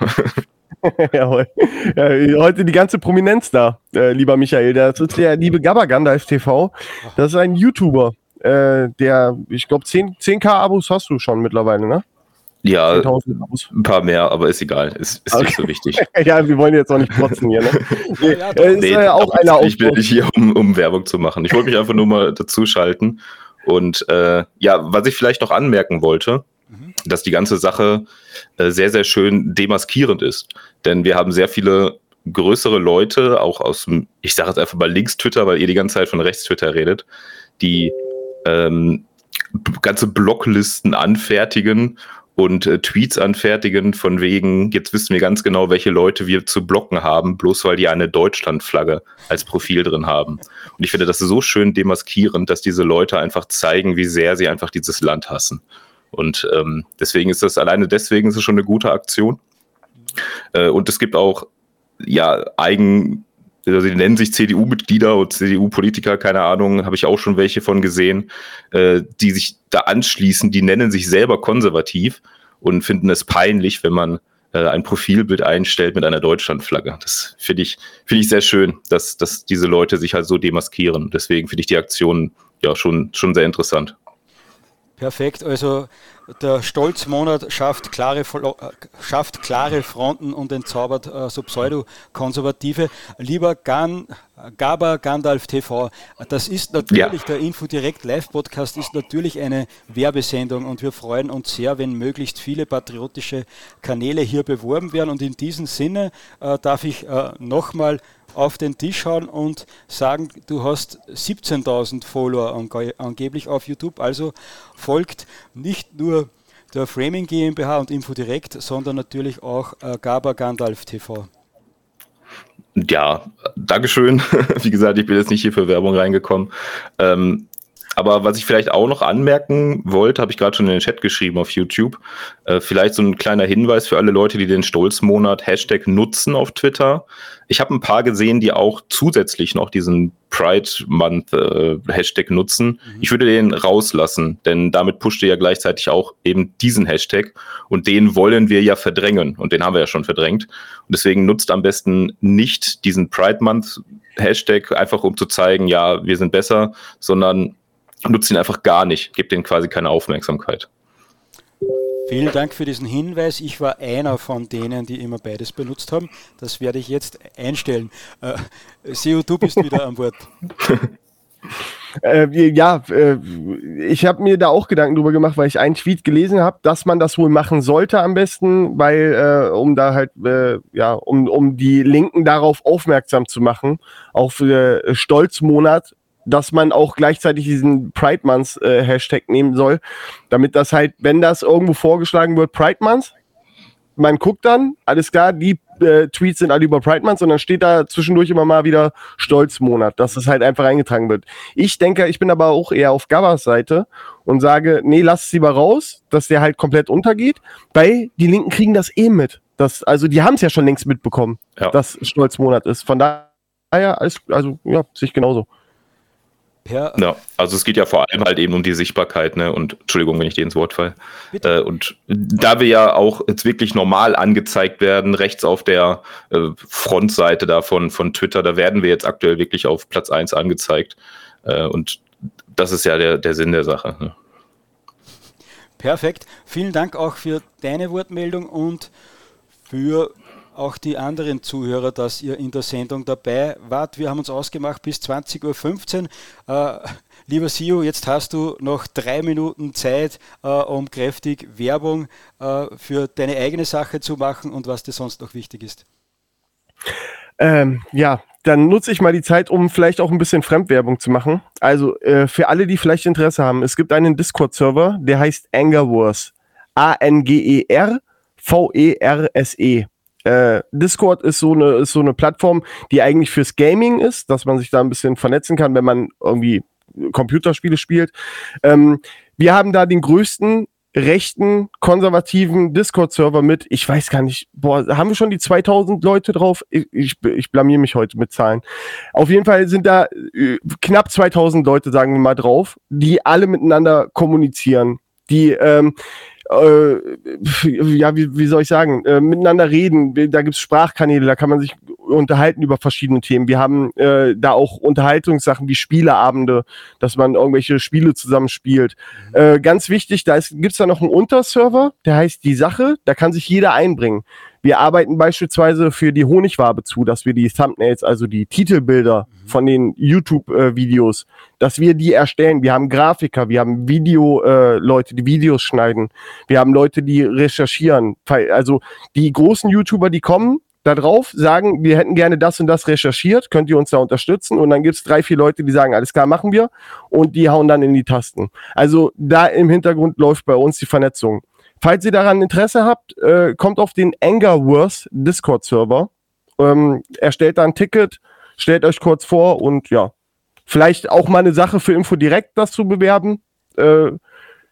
Jawohl. Ja, heute die ganze Prominenz da, äh, lieber Michael. Das ist der liebe Gabba Gandalf TV. Das ist ein YouTuber äh, der, ich glaube, 10, 10k Abos hast du schon mittlerweile, ne? Ja, ein paar mehr, aber ist egal. Ist, ist okay. nicht so wichtig. ja, wir wollen jetzt auch nicht protzen hier. Ne? Nee, ja, ist nee, ja auch einer ich bin nicht hier, um, um Werbung zu machen. Ich wollte mich einfach nur mal dazu schalten. Und äh, ja, was ich vielleicht noch anmerken wollte, mhm. dass die ganze Sache äh, sehr, sehr schön demaskierend ist. Denn wir haben sehr viele größere Leute, auch aus dem, ich sage jetzt einfach mal Links-Twitter, weil ihr die ganze Zeit von Rechts-Twitter redet, die ähm, ganze Blocklisten anfertigen und äh, Tweets anfertigen von wegen, jetzt wissen wir ganz genau, welche Leute wir zu blocken haben, bloß weil die eine Deutschlandflagge als Profil drin haben. Und ich finde das so schön demaskierend, dass diese Leute einfach zeigen, wie sehr sie einfach dieses Land hassen. Und ähm, deswegen ist das alleine deswegen ist es schon eine gute Aktion. Äh, und es gibt auch ja eigen also die nennen sich CDU-Mitglieder und CDU-Politiker, keine Ahnung, habe ich auch schon welche von gesehen, äh, die sich da anschließen, die nennen sich selber konservativ und finden es peinlich, wenn man äh, ein Profilbild einstellt mit einer Deutschlandflagge. Das finde ich, finde ich sehr schön, dass, dass diese Leute sich halt so demaskieren. Deswegen finde ich die Aktion ja schon, schon sehr interessant. Perfekt, also der Stolzmonat schafft klare, schafft klare Fronten und entzaubert äh, so Pseudo-Konservative. Lieber Gan, Gaba Gandalf TV, das ist natürlich, ja. der Infodirect Live-Podcast ist natürlich eine Werbesendung und wir freuen uns sehr, wenn möglichst viele patriotische Kanäle hier beworben werden. Und in diesem Sinne äh, darf ich äh, nochmal auf den Tisch hauen und sagen, du hast 17.000 Follower ange angeblich auf YouTube. Also folgt nicht nur der Framing GmbH und Infodirect, sondern natürlich auch äh, Gaba Gandalf TV. Ja, Dankeschön. Wie gesagt, ich bin jetzt nicht hier für Werbung reingekommen. Ähm, aber was ich vielleicht auch noch anmerken wollte, habe ich gerade schon in den Chat geschrieben auf YouTube. Äh, vielleicht so ein kleiner Hinweis für alle Leute, die den Stolzmonat Hashtag nutzen auf Twitter. Ich habe ein paar gesehen, die auch zusätzlich noch diesen Pride Month äh, Hashtag nutzen. Mhm. Ich würde den rauslassen, denn damit pusht ihr ja gleichzeitig auch eben diesen Hashtag und den wollen wir ja verdrängen und den haben wir ja schon verdrängt. Und deswegen nutzt am besten nicht diesen Pride Month Hashtag einfach um zu zeigen, ja, wir sind besser, sondern nutzt ihn einfach gar nicht, gebt ihnen quasi keine Aufmerksamkeit. Vielen Dank für diesen Hinweis. Ich war einer von denen, die immer beides benutzt haben. Das werde ich jetzt einstellen. Äh, Seo, du bist wieder an Bord. Äh, ja, äh, ich habe mir da auch Gedanken drüber gemacht, weil ich einen Tweet gelesen habe, dass man das wohl machen sollte am besten, weil äh, um da halt äh, ja um um die Linken darauf aufmerksam zu machen auf äh, Stolzmonat dass man auch gleichzeitig diesen Pride Month äh, Hashtag nehmen soll, damit das halt, wenn das irgendwo vorgeschlagen wird, Pride Month, man guckt dann, alles klar, die äh, Tweets sind alle über Pride Month und dann steht da zwischendurch immer mal wieder Stolzmonat, dass das halt einfach eingetragen wird. Ich denke, ich bin aber auch eher auf Gavas Seite und sage, nee, lass es lieber raus, dass der halt komplett untergeht, weil die Linken kriegen das eh mit. Das, also die haben es ja schon längst mitbekommen, ja. dass Stolzmonat ist. Von daher, alles, also ja, sich genauso. Ja. ja. also es geht ja vor allem halt eben um die Sichtbarkeit, ne? Und Entschuldigung, wenn ich dir ins Wort falle. Äh, und da wir ja auch jetzt wirklich normal angezeigt werden, rechts auf der äh, Frontseite davon von Twitter, da werden wir jetzt aktuell wirklich auf Platz 1 angezeigt. Äh, und das ist ja der, der Sinn der Sache. Ne? Perfekt. Vielen Dank auch für deine Wortmeldung und für auch die anderen Zuhörer, dass ihr in der Sendung dabei wart. Wir haben uns ausgemacht bis 20.15 Uhr. Äh, lieber Sio, jetzt hast du noch drei Minuten Zeit, äh, um kräftig Werbung äh, für deine eigene Sache zu machen und was dir sonst noch wichtig ist. Ähm, ja, dann nutze ich mal die Zeit, um vielleicht auch ein bisschen Fremdwerbung zu machen. Also äh, für alle, die vielleicht Interesse haben, es gibt einen Discord-Server, der heißt Angerverse. A-N-G-E-R V-E-R-S-E. -E. Äh, Discord ist so, eine, ist so eine Plattform, die eigentlich fürs Gaming ist, dass man sich da ein bisschen vernetzen kann, wenn man irgendwie Computerspiele spielt. Ähm, wir haben da den größten rechten, konservativen Discord-Server mit, ich weiß gar nicht, boah, haben wir schon die 2000 Leute drauf? Ich, ich, ich blamier mich heute mit Zahlen. Auf jeden Fall sind da äh, knapp 2000 Leute, sagen wir mal, drauf, die alle miteinander kommunizieren, die ähm, äh, ja, wie, wie soll ich sagen, äh, miteinander reden. Da gibt es Sprachkanäle, da kann man sich unterhalten über verschiedene Themen. Wir haben äh, da auch Unterhaltungssachen wie Spieleabende, dass man irgendwelche Spiele zusammen spielt. Mhm. Äh, ganz wichtig, da gibt es da noch einen Unterserver, der heißt Die Sache, da kann sich jeder einbringen. Wir arbeiten beispielsweise für die Honigwabe zu, dass wir die Thumbnails, also die Titelbilder mhm. von den YouTube-Videos, dass wir die erstellen. Wir haben Grafiker, wir haben Video-Leute, äh, die Videos schneiden. Wir haben Leute, die recherchieren. Also die großen YouTuber, die kommen, da drauf, sagen, wir hätten gerne das und das recherchiert, könnt ihr uns da unterstützen? Und dann gibt es drei, vier Leute, die sagen, alles klar, machen wir. Und die hauen dann in die Tasten. Also da im Hintergrund läuft bei uns die Vernetzung. Falls ihr daran Interesse habt, äh, kommt auf den Angerworth Discord-Server, ähm, erstellt da ein Ticket, stellt euch kurz vor und ja, vielleicht auch mal eine Sache für Info direkt das zu bewerben. Äh,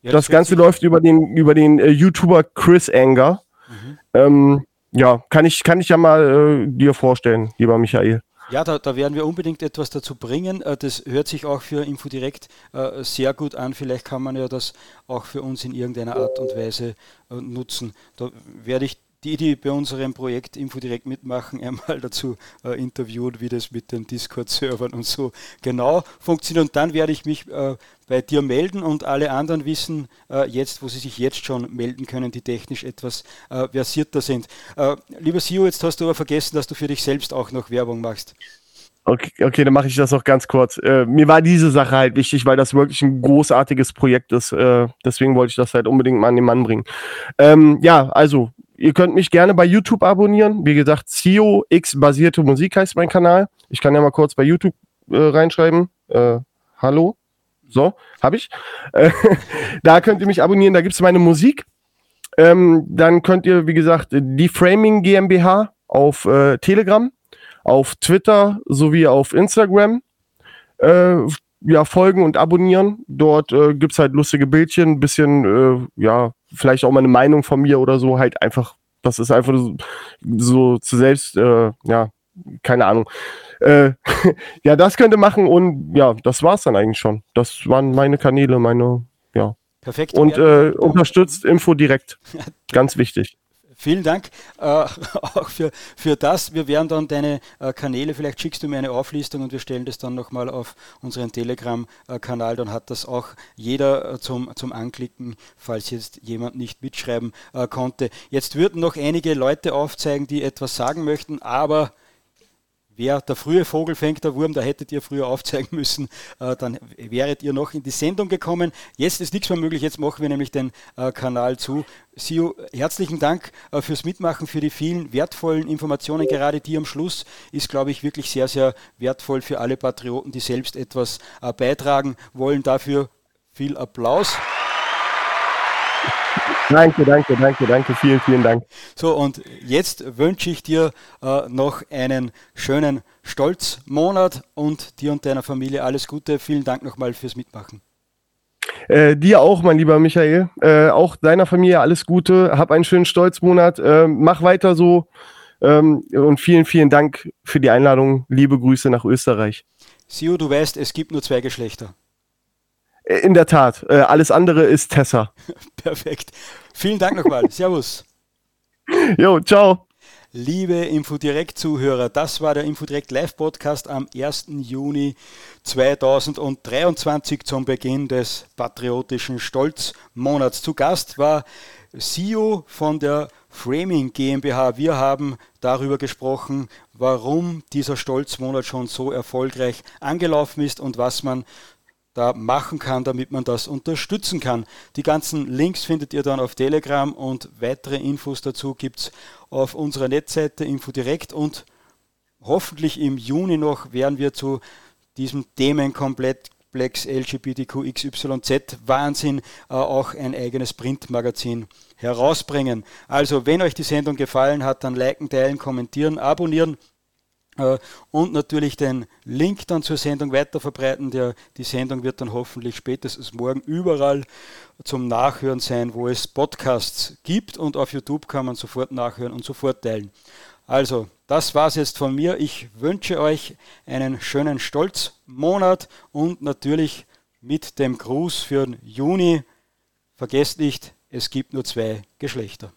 das Ganze läuft über den, über den äh, YouTuber Chris Anger. Mhm. Ähm, ja, kann ich, kann ich ja mal äh, dir vorstellen, lieber Michael. Ja, da, da, werden wir unbedingt etwas dazu bringen. Äh, das hört sich auch für Infodirekt äh, sehr gut an. Vielleicht kann man ja das auch für uns in irgendeiner Art und Weise äh, nutzen. Da werde ich die, die bei unserem Projekt Infodirekt mitmachen, einmal dazu äh, interviewt, wie das mit den Discord-Servern und so genau funktioniert. Und dann werde ich mich äh, bei dir melden und alle anderen wissen äh, jetzt, wo sie sich jetzt schon melden können, die technisch etwas äh, versierter sind. Äh, lieber Sio, jetzt hast du aber vergessen, dass du für dich selbst auch noch Werbung machst. Okay, okay, dann mache ich das auch ganz kurz. Äh, mir war diese Sache halt wichtig, weil das wirklich ein großartiges Projekt ist. Äh, deswegen wollte ich das halt unbedingt mal an den Mann bringen. Ähm, ja, also Ihr könnt mich gerne bei YouTube abonnieren. Wie gesagt, CEO X basierte Musik heißt mein Kanal. Ich kann ja mal kurz bei YouTube äh, reinschreiben. Äh, hallo. So, habe ich. Äh, da könnt ihr mich abonnieren. Da gibt es meine Musik. Ähm, dann könnt ihr, wie gesagt, die Framing GmbH auf äh, Telegram, auf Twitter sowie auf Instagram äh, ja, folgen und abonnieren. Dort äh, gibt es halt lustige Bildchen, ein bisschen, ja, vielleicht auch mal eine Meinung von mir oder so, halt einfach, das ist einfach so, so zu selbst, äh, ja, keine Ahnung. Äh, ja, das könnte machen und ja, das war's dann eigentlich schon. Das waren meine Kanäle, meine, ja. Perfekt. Und äh, unterstützt Info direkt. Ganz wichtig. Vielen Dank äh, auch für, für das. Wir werden dann deine äh, Kanäle, vielleicht schickst du mir eine Auflistung und wir stellen das dann nochmal auf unseren Telegram-Kanal. Dann hat das auch jeder äh, zum, zum Anklicken, falls jetzt jemand nicht mitschreiben äh, konnte. Jetzt würden noch einige Leute aufzeigen, die etwas sagen möchten, aber Wer der frühe Vogel fängt der Wurm, da hättet ihr früher aufzeigen müssen, äh, dann wäret ihr noch in die Sendung gekommen. Jetzt ist nichts mehr möglich, jetzt machen wir nämlich den äh, Kanal zu. Sio, herzlichen Dank äh, fürs Mitmachen, für die vielen wertvollen Informationen. Gerade die am Schluss ist, glaube ich, wirklich sehr, sehr wertvoll für alle Patrioten, die selbst etwas beitragen wollen. Dafür viel Applaus. Danke, danke, danke, danke, vielen, vielen Dank. So, und jetzt wünsche ich dir äh, noch einen schönen Stolzmonat und dir und deiner Familie alles Gute. Vielen Dank nochmal fürs Mitmachen. Äh, dir auch, mein lieber Michael. Äh, auch deiner Familie alles Gute. Hab einen schönen Stolzmonat. Äh, mach weiter so. Ähm, und vielen, vielen Dank für die Einladung. Liebe Grüße nach Österreich. Sio, du weißt, es gibt nur zwei Geschlechter. Äh, in der Tat. Äh, alles andere ist Tessa. Perfekt. Vielen Dank nochmal. Servus. Jo, ciao. Liebe Infodirekt-Zuhörer, das war der Infodirekt Live-Podcast am 1. Juni 2023 zum Beginn des patriotischen Stolzmonats. Zu Gast war CEO von der Framing GmbH. Wir haben darüber gesprochen, warum dieser Stolzmonat schon so erfolgreich angelaufen ist und was man da machen kann, damit man das unterstützen kann. Die ganzen Links findet ihr dann auf Telegram und weitere Infos dazu gibt es auf unserer Netzseite Infodirekt und hoffentlich im Juni noch werden wir zu diesem Themenkomplex LGBTQXYZ Wahnsinn äh, auch ein eigenes Printmagazin herausbringen. Also wenn euch die Sendung gefallen hat, dann liken, teilen, kommentieren, abonnieren und natürlich den Link dann zur Sendung weiterverbreiten. Der, die Sendung wird dann hoffentlich spätestens morgen überall zum Nachhören sein, wo es Podcasts gibt und auf YouTube kann man sofort nachhören und sofort teilen. Also, das war es jetzt von mir. Ich wünsche euch einen schönen Stolzmonat und natürlich mit dem Gruß für den Juni. Vergesst nicht, es gibt nur zwei Geschlechter.